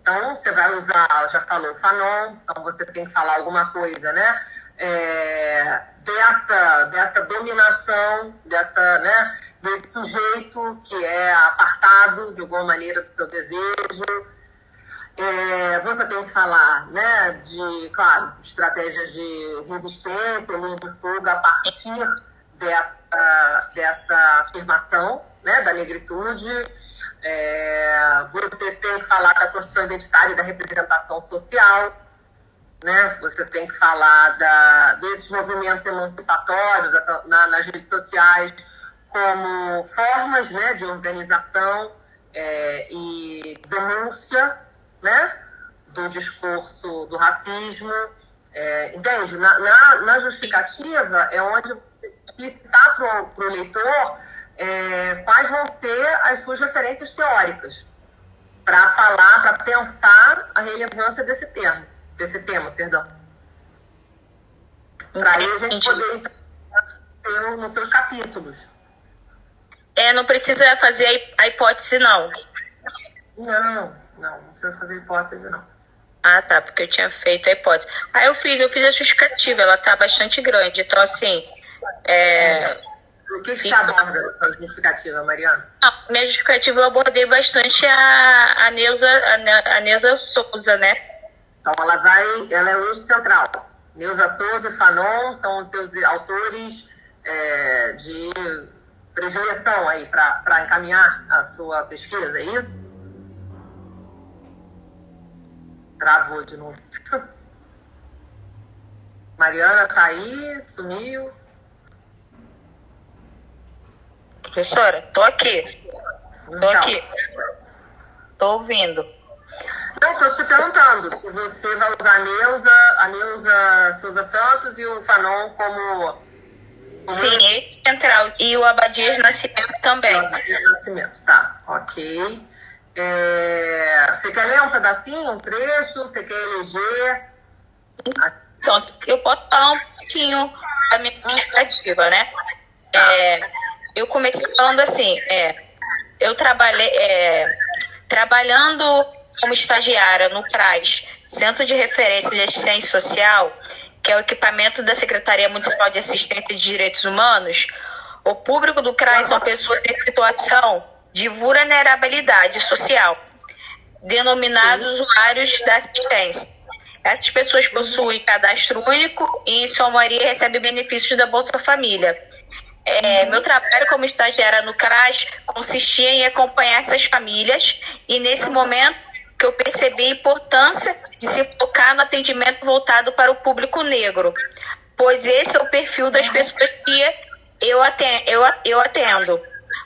Então, você vai usar, já falou, Fanon, então você tem que falar alguma coisa, né? É, dessa, dessa dominação, dessa, né, desse sujeito que é apartado de alguma maneira do seu desejo. É, você tem que falar né, de, claro, estratégias de resistência, linha de fuga a partir dessa, dessa afirmação né, da negritude. É, você tem que falar da construção identitária e da representação social, né? Você tem que falar da, desses movimentos emancipatórios essa, na, nas redes sociais como formas né, de organização é, e denúncia né, do discurso do racismo. É, entende? Na, na, na, justificativa é onde citar para o leitor é, quais vão ser as suas referências teóricas para falar, para pensar a relevância desse tema, desse tema, perdão. Para aí a gente poder entrar nos seus capítulos. É, não precisa fazer a hipótese, não. Não, não, não precisa fazer hipótese, não. Ah, tá, porque eu tinha feito a hipótese. Aí eu fiz, eu fiz a justificativa, ela tá bastante grande. Então, assim, é, o que, que você aborda na sua justificativa, Mariana? Não, minha justificativa eu abordei bastante a, a, Neuza, a, a Neuza Souza, né? Então ela vai, ela é o eixo central. Neuza Souza e Fanon são os seus autores é, de predileção aí para encaminhar a sua pesquisa, é isso? Travou de novo. Mariana tá aí, sumiu. Professora, tô aqui. Tô então. aqui. Tô ouvindo. Não, tô te perguntando se você vai usar a Neuza, a Neuza Souza Santos e o Fanon como. Sim, central. E o Abadias Nascimento também. O Abadias Nascimento, tá. Ok. É... Você quer ler um pedacinho, um trecho? Você quer eleger? Então, eu posso falar um pouquinho da minha perspectiva, né? Tá. É, eu comecei falando assim, é, eu trabalhei é, trabalhando como estagiária no CRAS, Centro de Referência de Assistência Social, que é o equipamento da Secretaria Municipal de Assistência de Direitos Humanos, o público do CRAS são pessoas em situação de vulnerabilidade social, denominados usuários da assistência. Essas pessoas possuem cadastro único e, em sua maioria, recebem benefícios da Bolsa Família. É, meu trabalho como estagiária no CRAS consistia em acompanhar essas famílias e, nesse momento, que eu percebi a importância de se focar no atendimento voltado para o público negro, pois esse é o perfil das pessoas que eu atendo. Eu, eu atendo.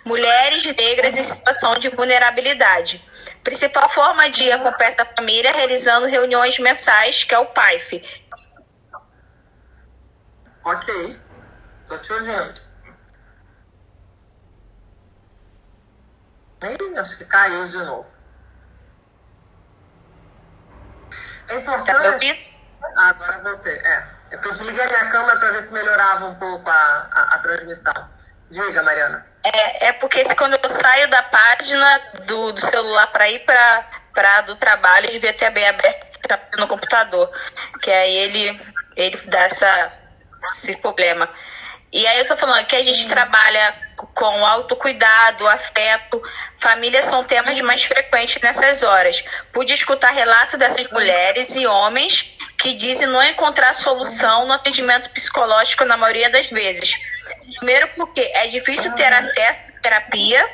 Mulheres negras em situação de vulnerabilidade. Principal forma de acompanhar essa família é realizando reuniões mensais, que é o PAIF. Ok, tô te ouvindo. Ih, acho que caiu de novo. É importante. Tá ah, agora voltei. É. É que eu desliguei a minha câmera para ver se melhorava um pouco a, a, a transmissão. Diga, Mariana. É, é porque se, quando eu saio da página do, do celular para ir para do trabalho, devia ter bem aberto no computador. Que aí ele, ele dá essa, esse problema. E aí eu tô falando que a gente trabalha com autocuidado, afeto. Famílias são temas mais frequentes nessas horas. Pude escutar relatos dessas mulheres e homens que dizem não encontrar solução no atendimento psicológico na maioria das vezes. Primeiro porque é difícil ter acesso à terapia,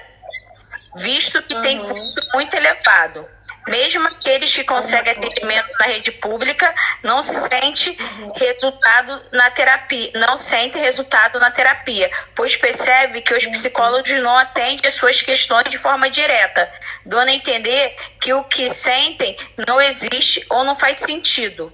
visto que tem custo muito elevado. Mesmo aqueles que conseguem atendimento na rede pública não se sente resultado na terapia, não sente resultado na terapia, pois percebe que os psicólogos não atendem as suas questões de forma direta, dando a entender que o que sentem não existe ou não faz sentido.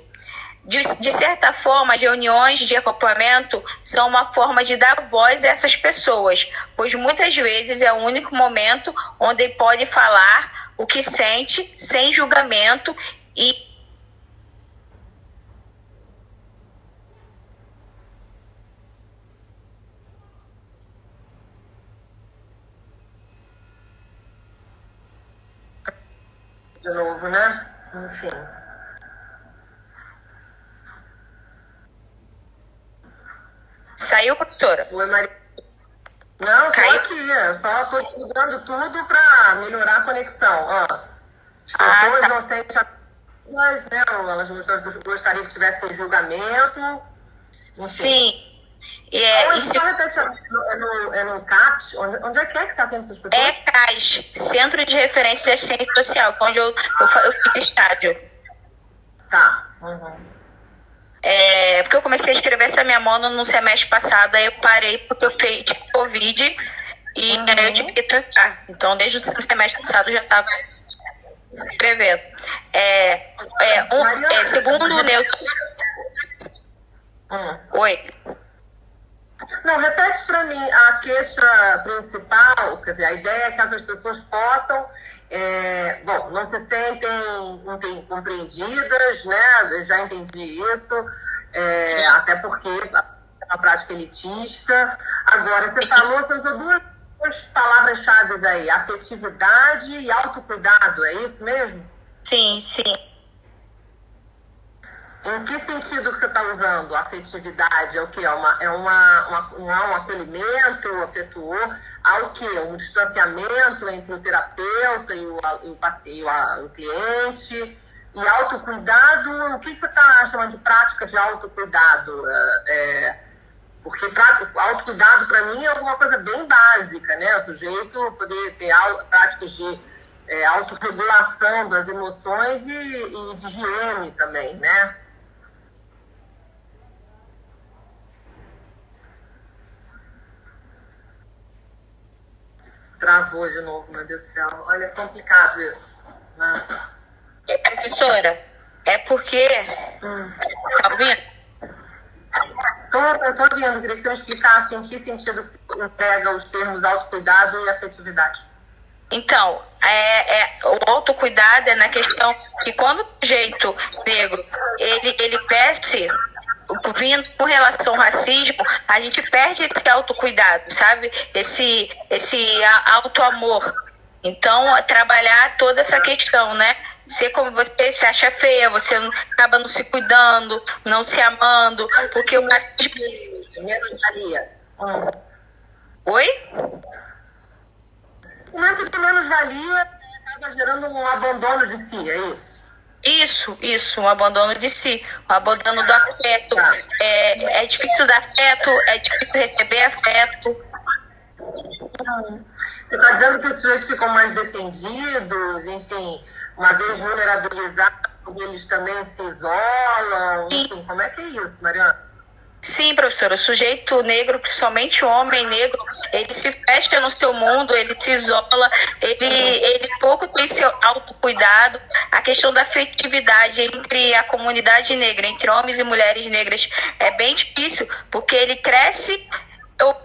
De, de, certa forma, as reuniões de acompanhamento são uma forma de dar voz a essas pessoas, pois muitas vezes é o único momento onde pode falar o que sente sem julgamento e de novo, né? Enfim. Saiu, professora? Oi, Maria. Não, tô aqui. Eu só tô ligando tudo para melhorar a conexão. Ó, as ah, pessoas ah, tá. não sentem mas, né? Elas gostariam que tivesse julgamento. Sim. E é, isso... é, no, é no CAPS? Onde, onde é que é que você atende essas pessoas? É CAS, Centro de Referência de Assistência Social, onde eu, eu, eu fiz estádio. Tá. Uhum. É, porque eu comecei a escrever essa minha mono no semestre passado, aí eu parei porque eu fiz Covid e uhum. aí eu tive que trancar. Então, desde o semestre passado eu já estava escrevendo. É, é, um, é, segundo o Neutro. Hum. Oi. Não, repete para mim a queixa principal, quer dizer, a ideia é que essas pessoas possam é, bom, não se sentem compreendidas, né? Já entendi isso, é, até porque é uma prática elitista. Agora, você falou, você usou duas, duas palavras-chave aí, afetividade e autocuidado, é isso mesmo? Sim, sim. Em que sentido que você está usando afetividade? É o que? É, uma, é uma, uma, um, um acolhimento afetuoso? Há o que? Um distanciamento entre o terapeuta e o, o, paciente, o, o cliente? E autocuidado, o que, que você está chamando de prática de autocuidado? É, é porque pra, autocuidado, para mim, é alguma coisa bem básica, né? O sujeito poder ter práticas de é, autorregulação das emoções e, e de higiene também, né? Travou de novo, meu Deus do céu. Olha, é complicado isso. Né? Professora, é porque. Hum. Tá ouvindo? Tô, eu tô ouvindo. Queria que você me explicasse em que sentido que você pega os termos autocuidado e afetividade. Então, é, é, o autocuidado é na questão que quando o jeito negro ele, ele cresce vindo com relação ao racismo, a gente perde esse autocuidado, sabe? Esse, esse auto-amor. Então, trabalhar toda essa questão, né? ser como você se acha feia, você acaba não se cuidando, não se amando, porque o machismo. Menos valia. Hum. Oi? O momento de menos valia acaba gerando um abandono de si, é isso? Isso, isso, um abandono de si, um abandono do afeto. É, é difícil dar afeto, é difícil receber afeto. Você está dizendo que os sujeitos ficam mais defendidos, enfim, uma vez vulnerabilizados, eles também se isolam, enfim, como é que é isso, Mariana? Sim, professor, o sujeito negro, principalmente o homem negro, ele se fecha no seu mundo, ele se isola, ele, ele pouco tem seu autocuidado. A questão da afetividade entre a comunidade negra, entre homens e mulheres negras, é bem difícil, porque ele cresce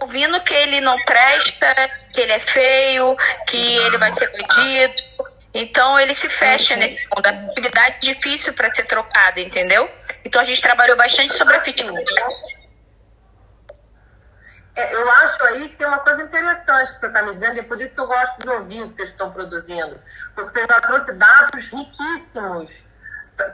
ouvindo que ele não presta, que ele é feio, que ele vai ser bandido. Então ele se fecha nesse mundo. A atividade é difícil para ser trocada, entendeu? Então a gente trabalhou bastante sobre a afetividade. É, eu acho aí que tem uma coisa interessante que você está me dizendo, e é por isso que eu gosto de ouvir o que vocês estão produzindo. Porque você já trouxe dados riquíssimos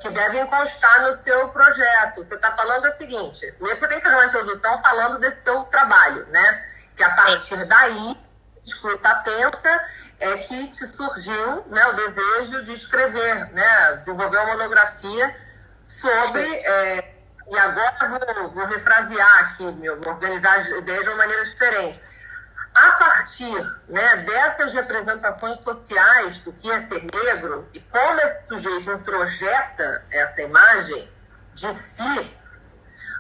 que devem constar no seu projeto. Você está falando o seguinte: você tem que fazer uma introdução falando desse seu trabalho, né? Que a partir daí, escuta atenta, é que te surgiu né, o desejo de escrever, né? Desenvolver uma monografia sobre. É, e agora vou, vou refrasear aqui, meu, vou organizar as ideias de uma maneira diferente a partir né, dessas representações sociais do que é ser negro e como esse sujeito introjeta essa imagem de si,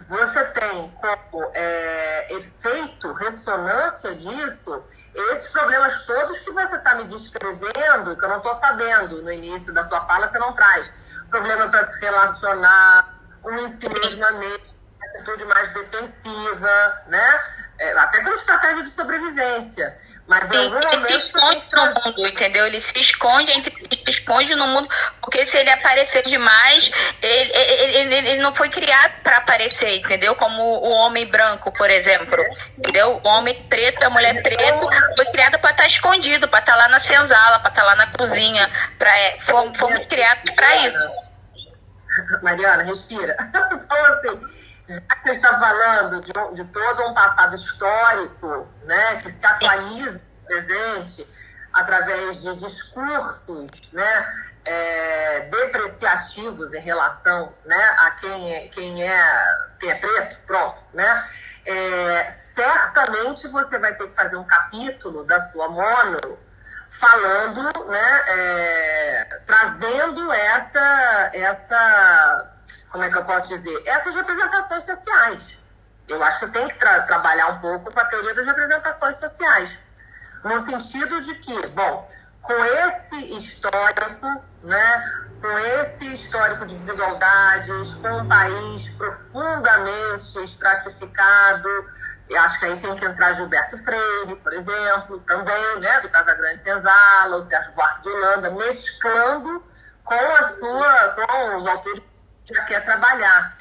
você tem como é, efeito, ressonância disso, esses problemas todos que você está me descrevendo, que eu não estou sabendo no início da sua fala, você não traz. Problema para se relacionar, um ensimismamento, atitude mais defensiva, né? É, até como estratégia de sobrevivência. Mas em algum ele momento se esconde no mundo, entendeu? Ele se esconde, entre, se esconde no mundo, porque se ele aparecer demais, ele, ele, ele, ele não foi criado para aparecer, entendeu? Como o homem branco, por exemplo. Entendeu? O homem preto, a mulher preta, foi criada para estar tá escondido, para estar tá lá na senzala, para estar tá lá na cozinha. Pra, é, fomos, fomos criados para isso. Mariana, respira. Então, assim já que você está falando de, de, todo um passado histórico, né, que se atualiza no presente através de discursos, né, é, depreciativos em relação, né, a quem é, quem é, quem é preto, pronto, né, é, certamente você vai ter que fazer um capítulo da sua mono falando, né, é, trazendo essa, essa como é que eu posso dizer? Essas representações sociais. Eu acho que tem que tra trabalhar um pouco com a teoria das representações sociais. No sentido de que, bom, com esse histórico, né, com esse histórico de desigualdades, com um país profundamente estratificado, eu acho que aí tem que entrar Gilberto Freire, por exemplo, também, né, do Casagrande Senzala, o Sérgio Buarque de Holanda, mesclando com a sua, com os autores já quer trabalhar.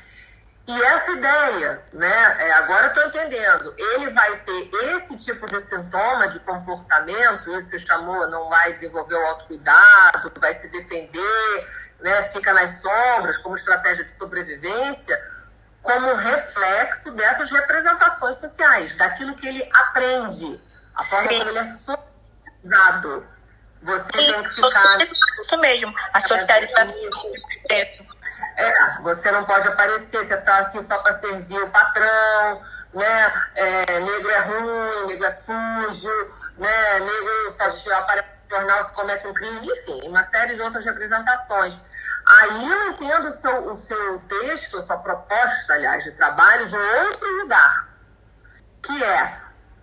E essa ideia, né, é, agora eu estou entendendo, ele vai ter esse tipo de sintoma de comportamento, isso se chamou, não vai desenvolver o autocuidado, vai se defender, né, fica nas sombras como estratégia de sobrevivência, como reflexo dessas representações sociais, daquilo que ele aprende, a forma como ele é socializado. Você Sim, tem que ficar. Isso mesmo, a socialização. É, você não pode aparecer, você está aqui só para servir o patrão, né? É, negro é ruim, negro é sujo, né? Negro só aparece no jornal se comete um crime, enfim, uma série de outras representações. Aí eu entendo o seu, o seu texto, a sua proposta, aliás, de trabalho de outro lugar, que é,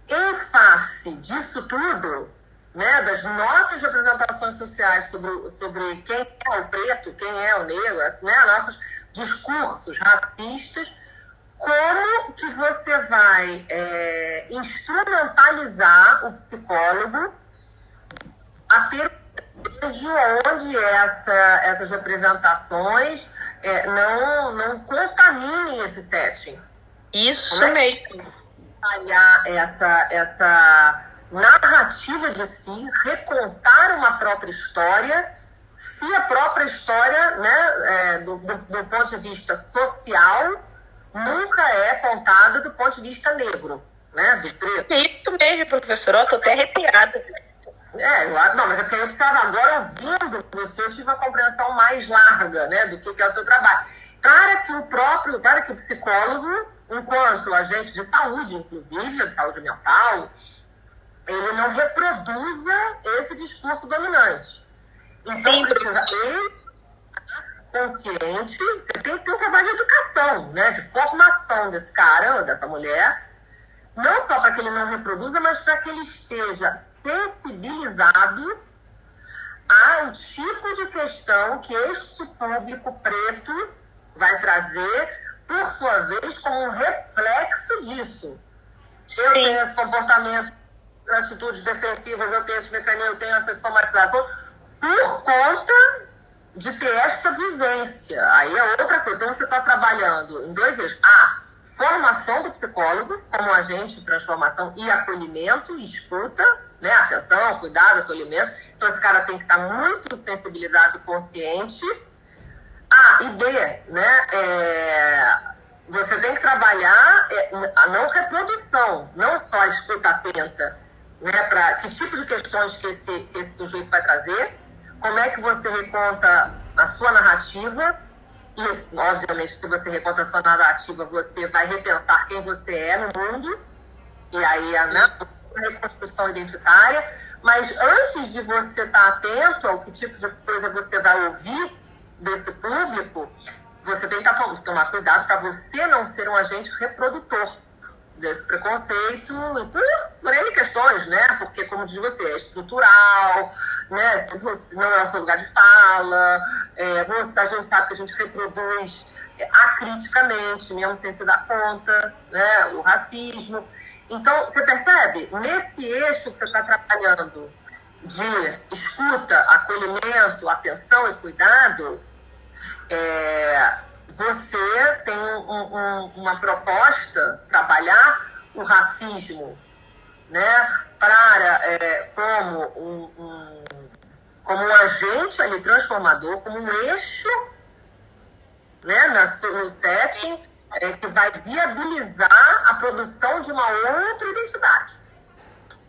em face disso tudo, né, das nossas representações sociais sobre, sobre quem é o preto, quem é o negro, assim, né, nossos discursos racistas, como que você vai é, instrumentalizar o psicólogo a ter desde onde essa, essas representações é, não, não contaminem esse setting. Isso é mesmo. Essa, essa narrativa de si, recontar uma própria história se a própria história, né, é, do, do, do ponto de vista social, nunca é contada do ponto de vista negro, né, do preto. Isso mesmo, professora, eu tô até arrepiada. É, não, mas é porque eu observo agora, ouvindo você, eu tive uma compreensão mais larga, né, do que é o teu trabalho. Para que o próprio, para que o psicólogo, enquanto agente de saúde, inclusive, de saúde mental, ele não reproduza esse discurso dominante. Então, Sim, precisa ele consciente, você tem que ter um trabalho de educação, né, de formação desse cara, dessa mulher, não só para que ele não reproduza, mas para que ele esteja sensibilizado ao tipo de questão que este público preto vai trazer, por sua vez, como um reflexo disso. Sim. Eu tenho esse comportamento, atitudes defensivas, eu tenho esse mecanismo, eu tenho essa somatização, por conta de ter esta vivência. Aí é outra coisa. Então você está trabalhando em dois eixos. A formação do psicólogo como agente de transformação e acolhimento, e escuta, né? Atenção, cuidado, acolhimento. Então esse cara tem que estar tá muito sensibilizado e consciente. A e B, né? É, você tem que trabalhar é, a não reprodução, não só a escuta atenta, né? Para que tipo de questões que esse, que esse sujeito vai trazer como é que você reconta a sua narrativa e, obviamente, se você reconta a sua narrativa, você vai repensar quem você é no mundo, e aí a, né, a reconstrução identitária. Mas antes de você estar atento ao que tipo de coisa você vai ouvir desse público, você tem que tomar cuidado para você não ser um agente reprodutor desse preconceito por, por N questões, né? Porque, como diz você, é estrutural, né? Se você não é o seu lugar de fala, é, você, a gente sabe que a gente reproduz acriticamente, mesmo sem se dar conta, né? O racismo. Então, você percebe? Nesse eixo que você está trabalhando de escuta, acolhimento, atenção e cuidado, é, você tem um, um, uma proposta, trabalhar o racismo né, para, é, como, um, como um agente ali transformador, como um eixo né, na, no setting é, que vai viabilizar a produção de uma outra identidade.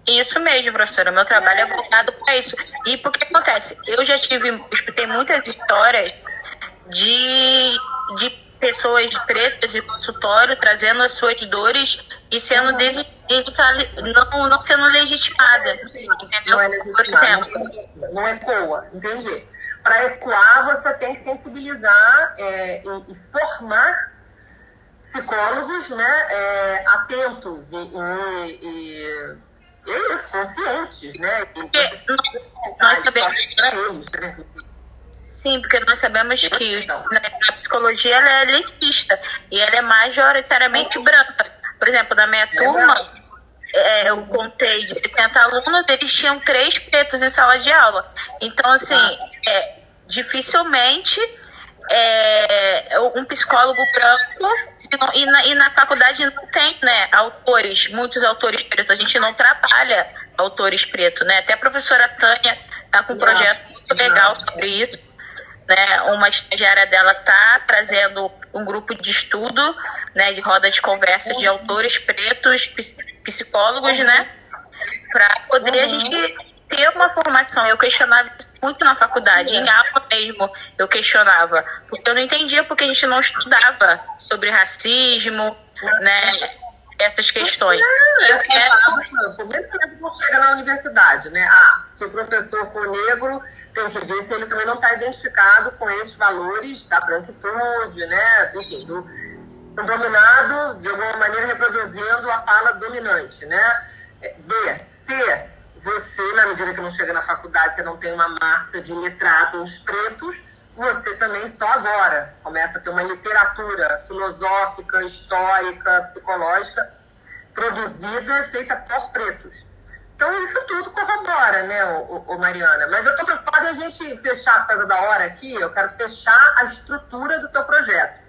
Isso mesmo, professora. Meu trabalho é voltado para isso. E por que acontece? Eu já tive, escutei muitas histórias de de pessoas pretas e consultório trazendo as suas dores e sendo des, não, não sendo legitimada. Entendeu? Não é legitimada. Não ecoa, entendi. Para ecoar, você tem que sensibilizar é, e, e, formar psicólogos né, é, atentos e, e, e, e conscientes, né? E, nós, nós sabemos. Sim, porque nós sabemos que a psicologia ela é elitista e ela é majoritariamente branca. Por exemplo, na minha turma, é, eu contei de 60 alunos, eles tinham três pretos em sala de aula. Então, assim, é, dificilmente é, um psicólogo branco não, e, na, e, na, faculdade não tem né, autores, muitos autores pretos. A gente não trabalha autores pretos, né? Até a professora Tânia está com um projeto muito legal sobre isso né, uma estagiária dela está trazendo um grupo de estudo, né, de roda de conversa de autores pretos, psicólogos, né, para poder a gente ter uma formação. Eu questionava muito na faculdade, em aula mesmo eu questionava, porque eu não entendia porque a gente não estudava sobre racismo, né, essas questões. Não, eu quero... Primeiro que não chega na universidade, né? Ah, se o professor for negro, tem que ver se ele também não está identificado com esses valores da branquitude, né? Enfim, do dominado, de alguma maneira reproduzindo a fala dominante, né? B, C, você, na medida que não chega na faculdade, você não tem uma massa de letrados pretos, você também só agora começa a ter uma literatura filosófica, histórica, psicológica produzida, feita por pretos. Então, isso tudo corrobora, né, o, Mariana? Mas eu estou preocupada a gente fechar, por causa da hora aqui, eu quero fechar a estrutura do teu projeto.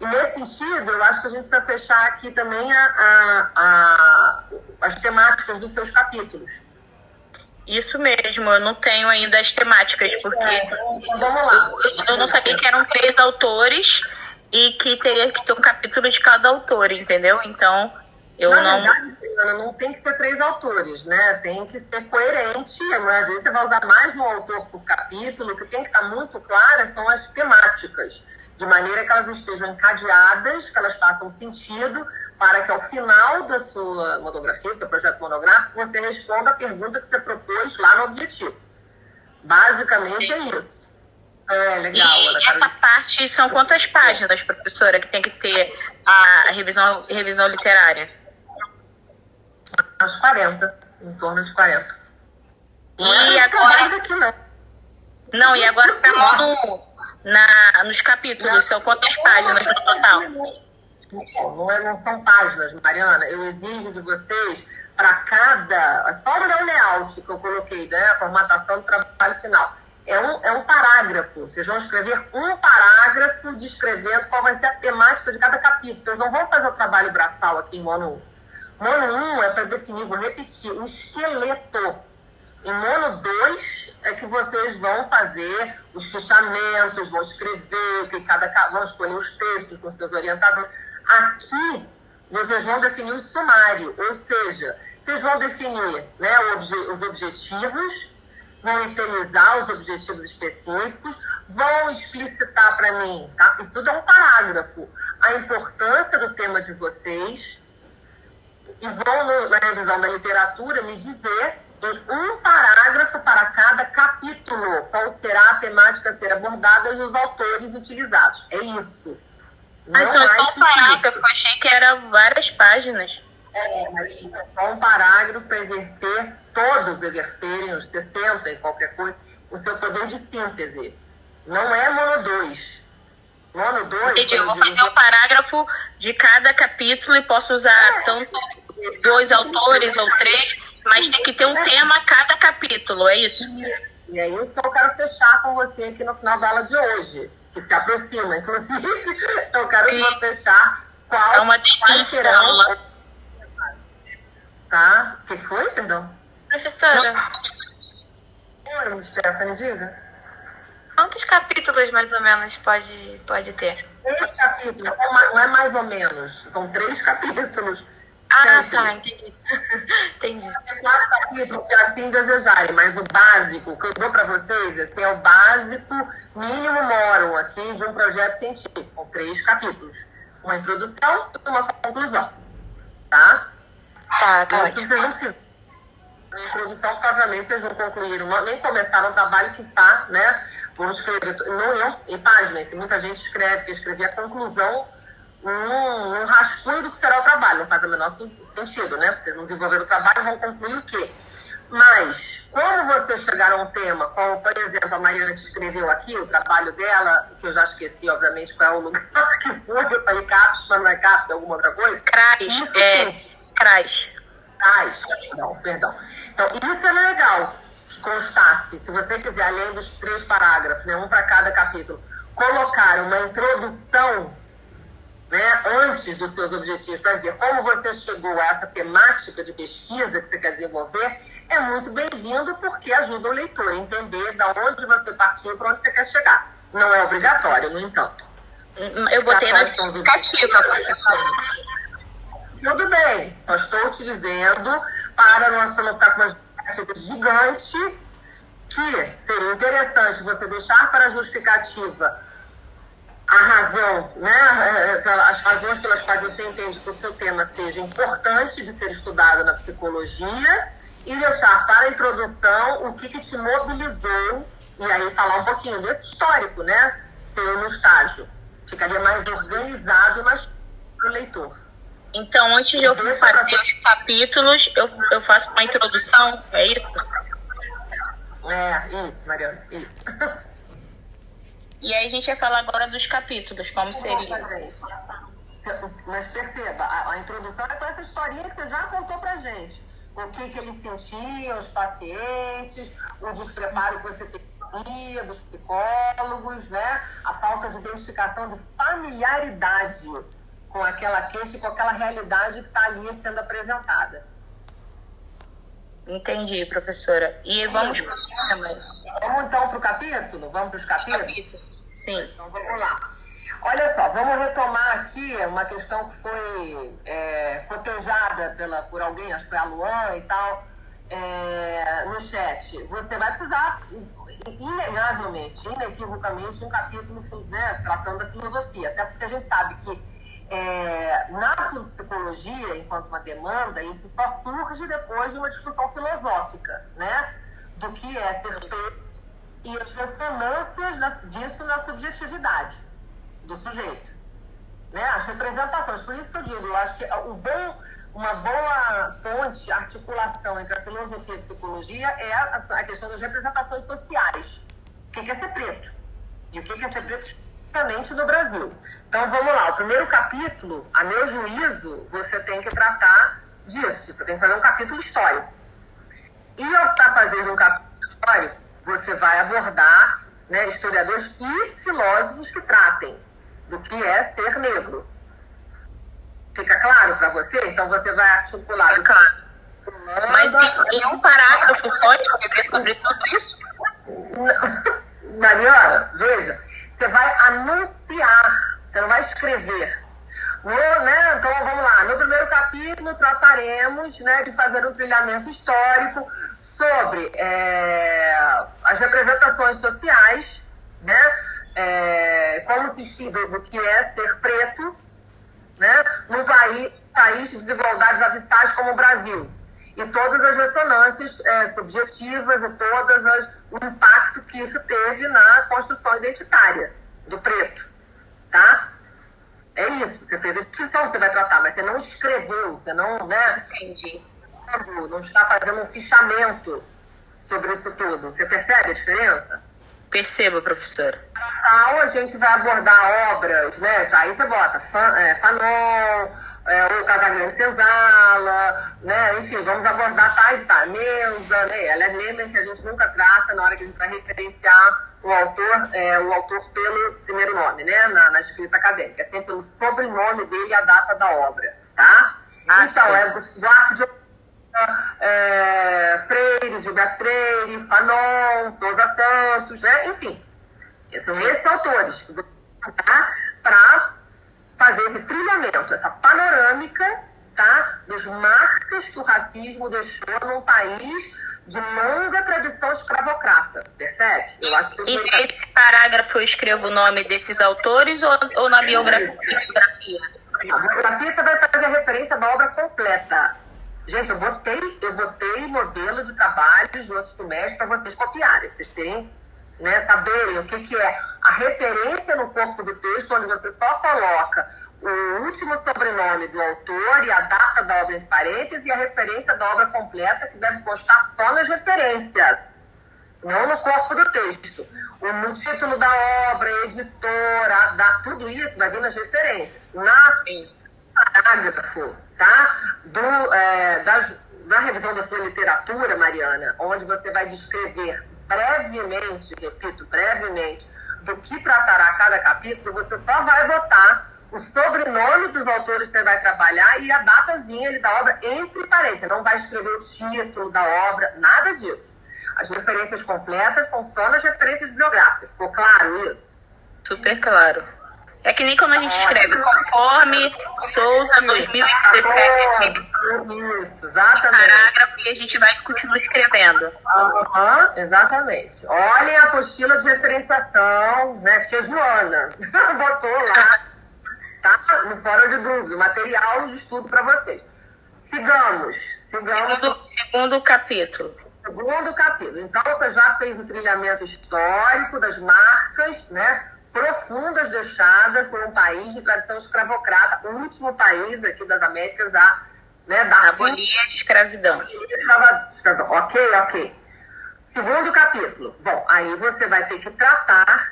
E nesse sentido, eu acho que a gente precisa fechar aqui também a, a, a, as temáticas dos seus capítulos. Isso mesmo, eu não tenho ainda as temáticas, porque é, então, vamos lá. Eu, eu, não sabia que eram três autores e que teria que ter um capítulo de cada autor, entendeu? Então, eu Na não. Verdade, não tem que ser três autores, né? Tem que ser coerente. Às vezes você vai usar mais de um autor por capítulo. O que tem que estar muito claro são as temáticas, de maneira que elas estejam encadeadas, que elas façam sentido, para que ao final da sua monografia, seu projeto monográfico, você responda a pergunta que você propôs lá no objetivo. Basicamente é isso. É, legal. E essa parte são quantas páginas, professora, que tem que ter a revisão, revisão literária? Umas 40, em torno de 40. Não e é agora... Aqui, não. não, e agora para no, na, nos capítulos, são quantas páginas no total? Não, é, não são páginas, Mariana. Eu exijo de vocês, para cada. Só o layout que eu coloquei, né? A formatação do trabalho final. É um, é um parágrafo. Vocês vão escrever um parágrafo descrevendo qual vai ser a temática de cada capítulo. Vocês não vão fazer o trabalho braçal aqui em mono 1. Mono 1 é para definir, vou repetir, um esqueleto. Em mono 2 é que vocês vão fazer os fechamentos, vão escrever, que cada, vão escolher os textos com seus orientadores. Aqui, vocês vão definir o sumário, ou seja, vocês vão definir né, os objetivos, vão itemizar os objetivos específicos, vão explicitar para mim, tá? isso tudo é um parágrafo, a importância do tema de vocês, e vão, na revisão da literatura, me dizer em um parágrafo para cada capítulo qual será a temática a ser abordada e os autores utilizados. É isso. Ah, então é só um parágrafo, eu achei que era várias páginas. É, mas só um parágrafo para exercer, todos exercerem, os 60 e qualquer coisa, o seu poder de síntese. Não é mono 2. Mono 2. Entendi, eu vou fazer um parágrafo de cada capítulo e posso usar é, tanto dois autores ou três, mas tem que ter um é. tema a cada capítulo, é isso? E é isso que eu quero fechar com você aqui no final da aula de hoje que se aproxima. Inclusive, eu quero Sim. fechar qual, é uma quais serão. Tá? O que foi, perdão? Professora. Oi, Stephanie, diga. Quantos capítulos mais ou menos pode, pode ter? Três capítulos, não é mais ou menos, são três capítulos. Ah, tá, entendi. entendi. Quatro capítulos, se assim desejarem, mas o básico que eu dou para vocês esse é o básico mínimo morum aqui de um projeto científico. São três capítulos. Uma introdução e uma conclusão. Tá? Tá, tá ótimo. Vocês não precisam. Na introdução, provavelmente, vocês não concluíram, nem começaram o trabalho, que está, né? Vamos escrever, não eu, em páginas. Muita gente escreve, que escrever a conclusão um, um rascunho do que será o trabalho. Não faz o menor sentido, né? Vocês não desenvolveram o trabalho, vão concluir o quê? Mas, como vocês chegaram a um tema, como, por exemplo, a Mariana escreveu aqui, o trabalho dela, que eu já esqueci, obviamente, qual é o lugar que foi, eu falei CAPS, mas não é CAPS, é alguma outra coisa? CRAS, isso, é, CRAS. CRAS, não, perdão. Então, isso é legal que constasse, se você quiser, além dos três parágrafos, né, um para cada capítulo, colocar uma introdução né, antes dos seus objetivos, para ver como você chegou a essa temática de pesquisa que você quer desenvolver, é muito bem-vindo porque ajuda o leitor a entender de onde você partiu para onde você quer chegar. Não é obrigatório, no entanto. Eu botei na justificativa. Tudo bem, só estou te dizendo para não, não ficar com uma justificativa gigante que seria interessante você deixar para a justificativa a razão, né, é, é, as razões pelas quais você entende que o seu tema seja importante de ser estudado na psicologia e deixar para a introdução o que, que te mobilizou e aí falar um pouquinho desse histórico, né, seu no estágio. Ficaria mais organizado para o leitor. Então, antes de eu fazer os capítulos, eu, eu faço uma introdução, é isso? É, isso, Mariana, isso. E aí a gente vai falar agora dos capítulos, como seria. Mas perceba, a, a introdução é com essa historinha que você já contou pra gente. O que, que eles sentiam, os pacientes, o despreparo que você tem dos psicólogos, né? A falta de identificação de familiaridade com aquela queixa e com aquela realidade que está ali sendo apresentada. Entendi, professora. E vamos para Vamos então para o capítulo? Vamos para os capítulos? Capítulo. Sim. Então vamos lá. Olha só, vamos retomar aqui uma questão que foi é, cotejada pela, por alguém, acho que foi a Luan e tal, é, no chat. Você vai precisar, inegavelmente, inequivocamente, um capítulo né, tratando da filosofia, até porque a gente sabe que é, na psicologia, enquanto uma demanda, isso só surge depois de uma discussão filosófica, né? Do que é ser e as ressonâncias disso na subjetividade do sujeito. Né? As representações. Por isso que eu digo, eu acho que o bom, uma boa ponte, articulação entre a filosofia e a psicologia é a, a questão das representações sociais. O que é ser preto? E o que é ser preto especificamente no Brasil? Então vamos lá, o primeiro capítulo, a meu juízo, você tem que tratar disso. Você tem que fazer um capítulo histórico. E ao estar fazendo um capítulo histórico, você vai abordar né, historiadores e filósofos que tratem do que é ser negro. Fica claro para você? Então você vai articular. É claro. Mas em, em um parágrafo só escrever sobre tudo isso? Mariana, veja, você vai anunciar, você não vai escrever. No, né, então vamos lá. No primeiro capítulo trataremos né, de fazer um trilhamento histórico sobre é, as representações sociais, né? é, como se estuda o que é ser preto né, num país, país de desigualdades abissais como o Brasil. E todas as ressonâncias é, subjetivas e todas as, o impacto que isso teve na construção identitária do preto. Tá? É isso, você fez a descrição, você vai tratar, mas você não escreveu, você não, né? Entendi. Não está fazendo um fichamento sobre isso tudo. Você percebe a diferença? Perceba, professora. A gente vai abordar obras, né? Aí você bota é, Fanon, é, o Casagrande Senzala, né? Enfim, vamos abordar tais e tais. Né? Ela é lenda que a gente nunca trata na hora que a gente vai referenciar o autor, é, o autor pelo primeiro nome, né? Na, na escrita acadêmica. É sempre pelo sobrenome dele e a data da obra, tá? Ah, então, sim. é Buarque de é, Freire, Gilberto Freire, Fanon, Souza Santos, né? enfim. São esses autores que vão usar para fazer esse trilhamento, essa panorâmica tá, das marcas que o racismo deixou num país de longa tradição escravocrata, percebe? Eu acho que e nesse parágrafo eu escrevo o nome desses autores ou, ou na biografia? Na biografia você vai fazer referência à obra completa. Gente, eu botei, eu botei modelo de trabalho de outros semestres para vocês copiarem, vocês terem, né, saberem o que, que é a referência no corpo do texto, onde você só coloca o último sobrenome do autor e a data da obra entre parênteses e a referência da obra completa, que deve constar só nas referências, não no corpo do texto. O, título da obra, editora, da, tudo isso vai vir nas referências. Na parágrafo tá? Do, é, da, revisão da sua literatura, Mariana, onde você vai descrever brevemente, repito, brevemente, do que tratará cada capítulo, você só vai botar o sobrenome dos autores que você vai trabalhar e a datazinha da obra entre parênteses. Não vai escrever o título da obra, nada disso. As referências completas são só nas referências bibliográficas. Ficou claro isso? Super claro. É que nem quando a gente escreve conforme Souza 2017. Isso, exatamente. Parágrafo e a gente vai continuar escrevendo. Uhum, exatamente. Olhem a apostila de referenciação, né? Tia Joana botou lá, tá? No fórum de dúvida, material de estudo para vocês. Sigamos, sigamos. Segundo, segundo capítulo. Segundo capítulo. Então, você já fez o trilhamento histórico das marcas, né? Profundas deixadas por um país de tradição escravocrata, o último país aqui das Américas a né, dar abolir a escravidão. Ok, ok. Segundo capítulo. Bom, aí você vai ter que tratar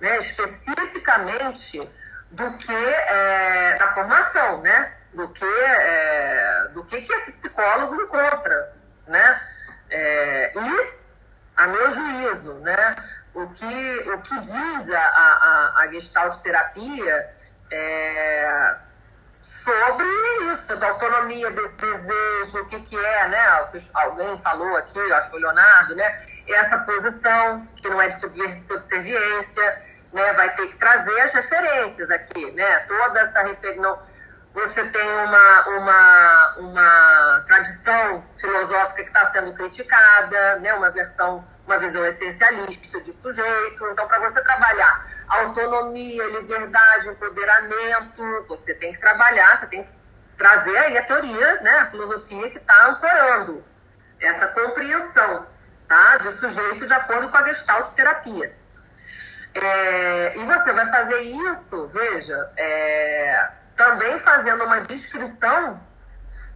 né, especificamente do que é, da formação, né? Do que, é, do que, que esse psicólogo encontra, né? É, e, a meu juízo, né? O que, o que diz a, a, a Gestalt terapia é, sobre isso, da autonomia desse desejo, o que, que é, né? Alguém falou aqui, acho que foi o Leonardo, né? Essa posição, que não é de subserviência, né? Vai ter que trazer as referências aqui, né? Toda essa referência. Você tem uma, uma, uma tradição filosófica que está sendo criticada, né? Uma versão, uma visão essencialista de sujeito. Então, para você trabalhar autonomia, liberdade, empoderamento, você tem que trabalhar, você tem que trazer aí a teoria, né, a filosofia que está ancorando essa compreensão tá, de sujeito de acordo com a gestalt terapia. É, e você vai fazer isso, veja, é, também fazendo uma descrição,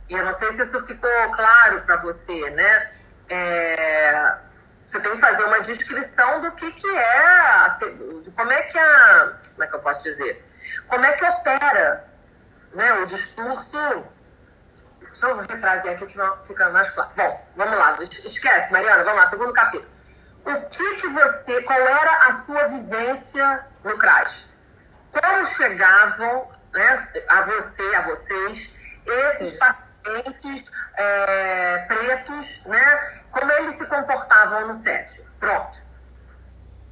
e eu não sei se isso ficou claro para você, né? É, você tem que fazer uma descrição do que, que é, como é que a, como é que eu posso dizer, como é que opera né, o discurso. Deixa eu refrasear aqui, senão fica mais claro. Bom, vamos lá, esquece, Mariana, vamos lá, segundo capítulo. O que que você, qual era a sua vivência no CRAS? Como chegavam né, a você, a vocês, esses pacientes é, pretos, né, como eles se comportavam no set. Pronto.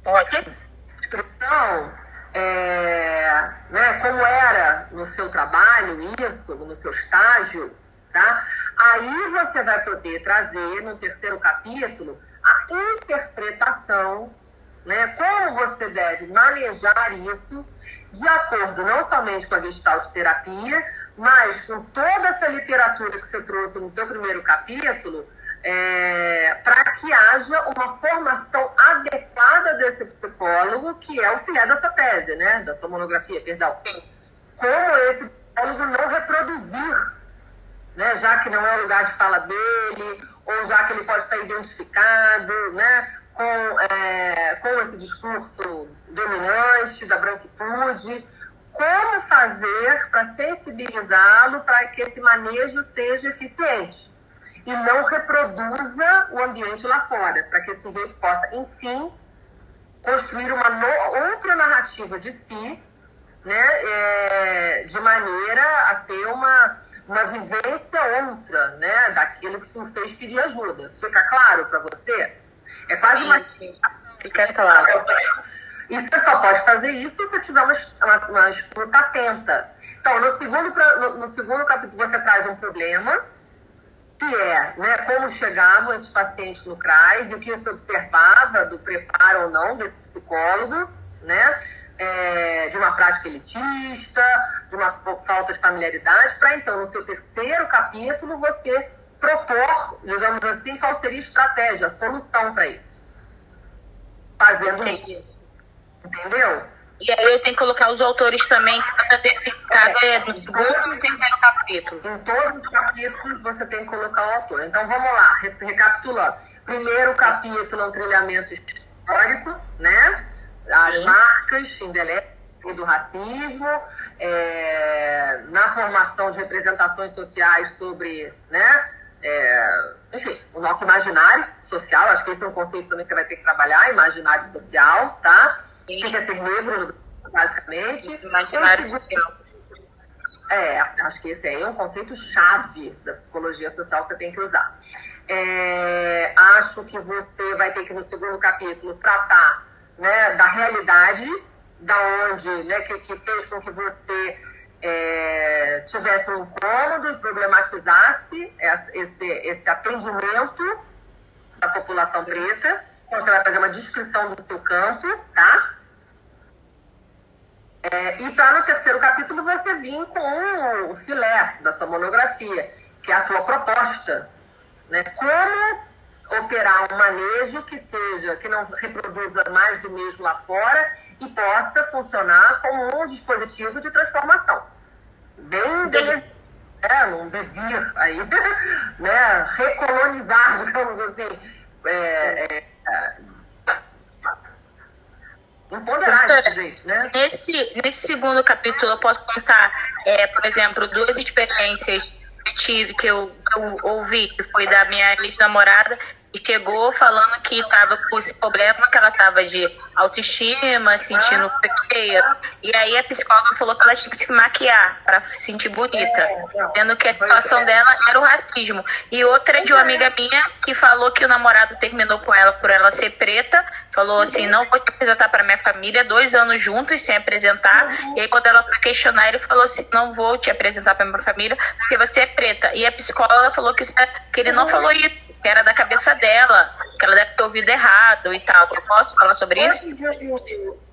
Ótimo. Descrição, é, né, como era no seu trabalho isso, no seu estágio, tá? Aí você vai poder trazer no terceiro capítulo a interpretação, né, como você deve manejar isso de acordo não somente com a gestalt terapia, mas com toda essa literatura que você trouxe no teu primeiro capítulo, é, para que haja uma formação adequada desse psicólogo, que é o filé da sua tese, né? Da sua monografia, perdão. Como esse psicólogo não reproduzir, né? Já que não é o lugar de fala dele, ou já que ele pode estar identificado, né? Com, é, com esse discurso dominante da branquitude, como fazer para sensibilizá-lo para que esse manejo seja eficiente e não reproduza o ambiente lá fora, para que esse sujeito possa, enfim, construir uma no, outra narrativa de si, né, é, de maneira a ter uma, uma vivência outra, né, daquilo que se fez pedir ajuda. Fica claro para você? É quase uma. Fica claro. E você só pode fazer isso se você tiver uma, uma, uma escuta atenta. Então, no segundo, no, no segundo capítulo, você traz um problema que é né, como chegavam esses pacientes no CRAS e o que se observava do preparo ou não desse psicólogo, né, é, de uma prática elitista, de uma falta de familiaridade, para então, no seu terceiro capítulo, você propor, digamos assim, qual seria a estratégia, a solução para isso. Fazendo. Entendi. Entendeu? E aí eu tenho que colocar os autores também, para ver se caso é no segundo ou no terceiro capítulo. Em todos os capítulos você tem que colocar o autor. Então vamos lá, recapitulando. Primeiro capítulo é um trilhamento histórico, né? As Sim. marcas indeléveis do racismo, é, na formação de representações sociais sobre, né? É, enfim, o nosso imaginário social, acho que esse é um conceito também que você vai ter que trabalhar, imaginário social, tá? É ser negro, basicamente. Imaginário É, acho que esse aí é um conceito chave da psicologia social que você tem que usar. É, acho que você vai ter que, no segundo capítulo, tratar né, da realidade, da onde, né, que, que fez com que você é, tivesse um incômodo e problematizasse esse, esse atendimento da população preta. Então, você vai fazer uma descrição do seu campo, tá? É, e para no terceiro capítulo você vir com o filé da sua monografia, que é a tua proposta. Né? Como operar um manejo que seja, que não reproduza mais do mesmo lá fora e possa funcionar como um dispositivo de transformação. Bem é, um devir aí, né? recolonizar, digamos assim, é, é, empoderar esse jeito, né? Nesse, nesse segundo capítulo eu posso contar, é, por exemplo, duas experiências que eu tive, que eu, que eu ouvi, que foi da minha namorada, chegou falando que estava com esse problema, que ela estava de autoestima, sentindo feia. E aí a psicóloga falou que ela tinha que se maquiar para se sentir bonita, vendo que a situação dela era o racismo. E outra de uma amiga minha que falou que o namorado terminou com ela por ela ser preta, falou assim: não vou te apresentar para minha família, dois anos juntos sem apresentar. E aí quando ela foi questionar, ele falou assim: não vou te apresentar para minha família porque você é preta. E a psicóloga falou que, é, que ele não falou isso que era da cabeça dela, que ela deve ter ouvido errado e tal. Eu posso falar sobre isso?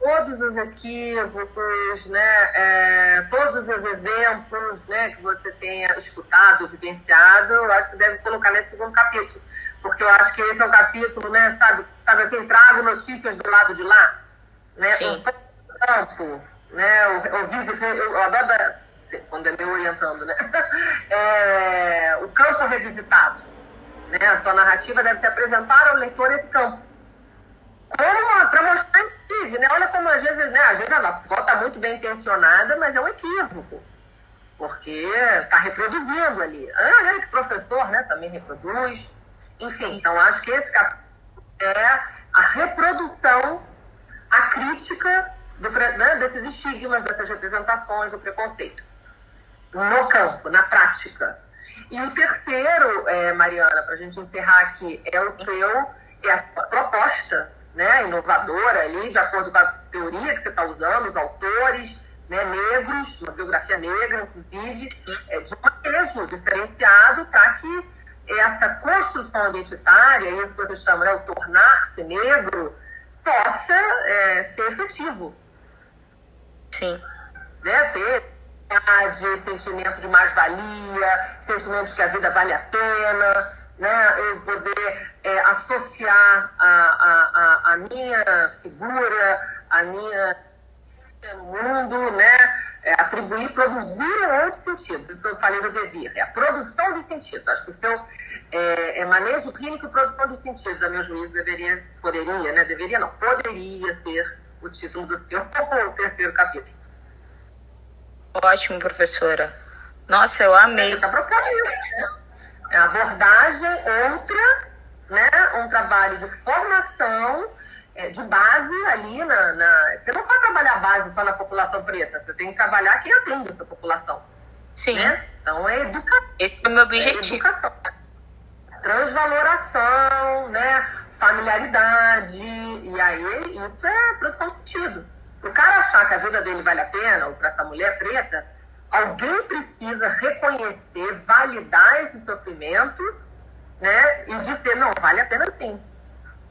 Todos os equívocos, né, é, todos os exemplos né, que você tenha escutado, vivenciado, eu acho que deve colocar nesse segundo capítulo. Porque eu acho que esse é um capítulo, né, sabe, sabe assim, trago notícias do lado de lá. Né, Sim. O campo, né, o, o eu, eu adoro quando é me orientando, né? É, o campo revisitado né? A sua narrativa deve se apresentar ao leitor esse campo. Como para mostrar inclusive, né? Olha como às vezes, né? Às vezes a psicóloga está muito bem intencionada, mas é um equívoco. Porque está reproduzindo ali. Ah, olha que professor, né? Também reproduz. Enfim, então acho que esse capítulo é a reprodução, a crítica do, né, desses estigmas, dessas representações do preconceito. No campo, na prática. E o terceiro, é, Mariana, para a gente encerrar aqui, é o seu, é a sua proposta né, inovadora ali, de acordo com a teoria que você está usando, os autores né, negros, uma biografia negra, inclusive, é, de um manejo diferenciado para que essa construção identitária, isso que você chama, né, o tornar-se negro, possa é, ser efetivo. Sim. Né, ter sentimento de mais-valia, sentimento de que a vida vale a pena, né? eu poder é, associar a, a, a, minha figura, a minha mundo, né? É, atribuir, produzir um outro sentido. Por isso que eu falei do devir. É a produção de sentido. Acho que o seu é, é manejo clínico e produção de sentidos, a meu juízo, deveria, poderia, né? Deveria não, poderia ser o título do seu terceiro capítulo. Ótimo, professora. Nossa, eu amei. Você tá propondo. É abordagem outra, né? Um trabalho de formação, é, de base ali na, na, Você não vai trabalhar base só na população preta, você tem que trabalhar quem atende essa população. Sim. Né? Então é educação. Esse é o meu objetivo. É educação. Transvaloração, né? Familiaridade. E aí isso é produção de sentido. O cara achar que a vida dele vale a pena, ou para essa mulher preta, alguém precisa reconhecer, validar esse sofrimento, né? E dizer, não, vale a pena sim.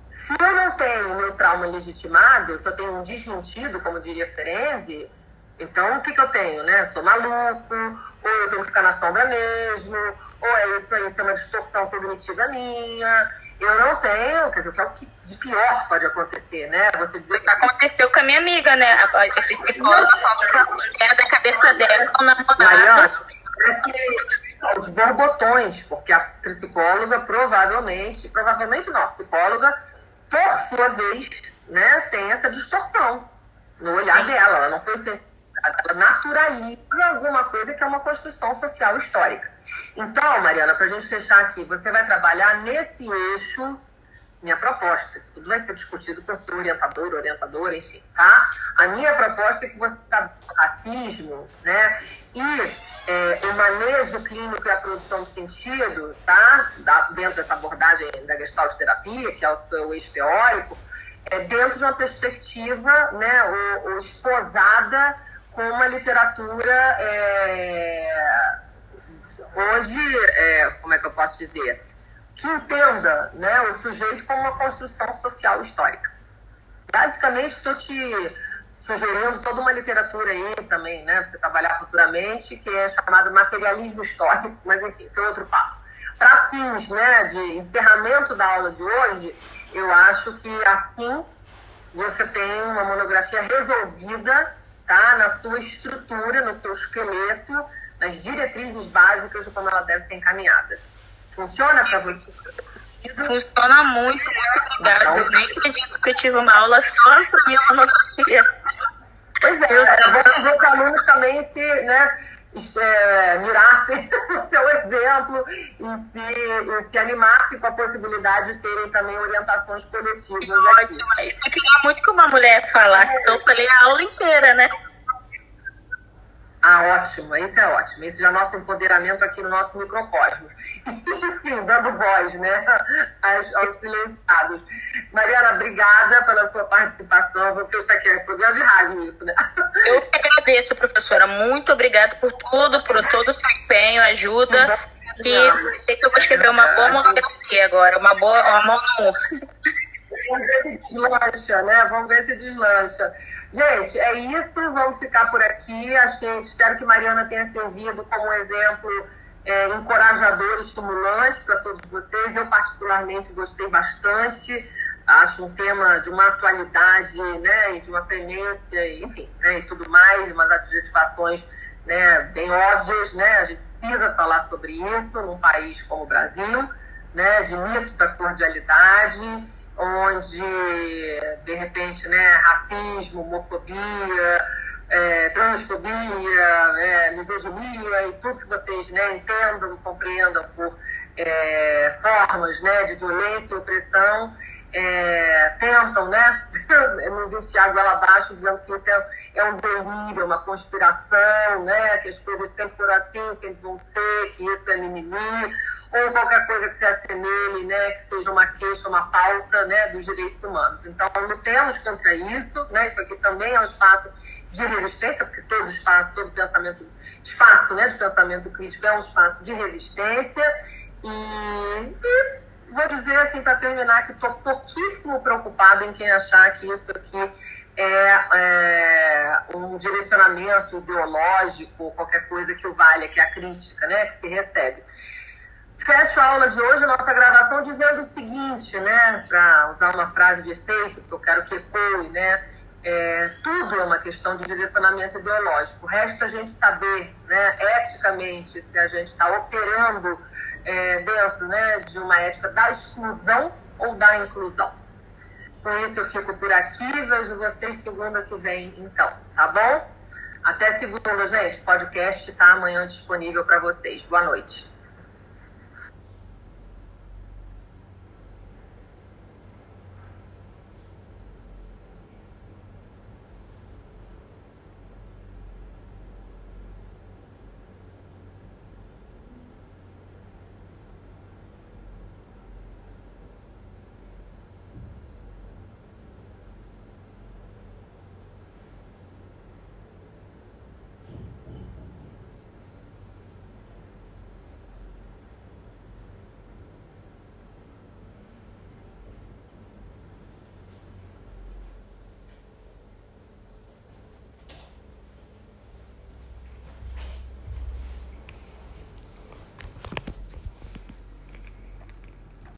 Se eu não tenho meu trauma legitimado, se eu tenho um desmentido, como diria Ferenzi, então o que, que eu tenho, né? Sou maluco, ou eu tenho que ficar na sombra mesmo, ou é isso aí, isso é uma distorção cognitiva minha eu não tenho, quer dizer, o que é o que de pior pode acontecer, né? Você dizer que aconteceu com a minha amiga, né? A, a psicóloga falou que era da cabeça dela, o namorado. Mariana, os borbotões, porque a psicóloga provavelmente, provavelmente não, a psicóloga, por sua vez, né, tem essa distorção no olhar Sim. dela, ela não foi sensibilizada, ela naturaliza alguma coisa que é uma construção social histórica. Então, Mariana, para a gente fechar aqui, você vai trabalhar nesse eixo, minha proposta, isso tudo vai ser discutido com o seu orientador, orientadora, enfim, tá? A minha proposta é que você trabalhe racismo, né? E é, o manejo clínico e a produção de sentido, tá? Da, dentro dessa abordagem da gestalt terapia, que é o seu eixo teórico, é, dentro de uma perspectiva, né, o, o esposada com uma literatura é, onde, é, como é que eu posso dizer, que entenda né, o sujeito como uma construção social histórica. Basicamente, estou te sugerindo toda uma literatura aí também, né, para você trabalhar futuramente, que é chamado materialismo histórico, mas enfim, isso é outro papo. Para fins né, de encerramento da aula de hoje, eu acho que assim você tem uma monografia resolvida tá, na sua estrutura, no seu esqueleto, nas diretrizes básicas de como ela deve ser encaminhada. Funciona para você? Funciona muito, obrigada. Então, eu nem acredito que eu tive uma aula só para minha monografia. Pois é, é bom os alunos também se, né, é, mirassem o seu exemplo e se, e se animassem com a possibilidade de terem também orientações coletivas aqui. Eu queria muito que uma mulher falasse, então eu falei a aula inteira, né? Ah, ótimo, isso é ótimo. Esse já é nosso empoderamento aqui no nosso microcosmos. Enfim, dando voz né, aos, aos, silenciados. Mariana, obrigada pela sua participação. Vou fechar aqui, é programa de rádio isso, né? Eu que agradeço, professora. Muito obrigada por tudo, por todo o seu empenho, ajuda. E sei que eu vou escrever uma boa monografia agora, uma boa, uma mão Vamos ver se deslancha, né? Vamos ver se deslancha. Gente, é isso. Vamos ficar por aqui. Achei, espero que Mariana tenha servido como exemplo é, encorajador estimulante para todos vocês. Eu, particularmente, gostei bastante. Acho um tema de uma atualidade, né? E de uma premência, enfim, né, e tudo mais, umas adjetivações né, bem óbvias, né? A gente precisa falar sobre isso num país como o Brasil, né? De mito da cordialidade onde, de repente, né, racismo, homofobia, é, transfobia, é, misoginia e tudo que vocês né, entendam e compreendam por é, formas né, de violência e opressão, é, tentam né, nos enfiar goela abaixo, dizendo que isso é, é um delírio, uma conspiração, né, que as coisas sempre foram assim, sempre vão ser, que isso é mimimi ou qualquer coisa que se assemelhe, né, que seja uma queixa, uma pauta né, dos direitos humanos. Então, lutemos contra isso, né, isso aqui também é um espaço de resistência, porque todo espaço, todo pensamento, espaço né, de pensamento crítico é um espaço de resistência. E, e vou dizer assim, para terminar, que estou pouquíssimo preocupada em quem achar que isso aqui é, é, um direcionamento ideológico, qualquer coisa que o valha, que é a crítica, né, que se recebe fecho a aula de hoje, nossa gravação, dizendo o seguinte, né? Para usar uma frase de efeito, que eu quero que ecoe, né? É, tudo é uma questão de direcionamento ideológico. Resta a gente saber, né, eticamente, se a gente está operando é, dentro né, de uma ética da exclusão ou da inclusão. Com isso, eu fico por aqui. Vejo vocês segunda que vem, então, tá bom? Até segunda, gente. Podcast está amanhã disponível para vocês. Boa noite.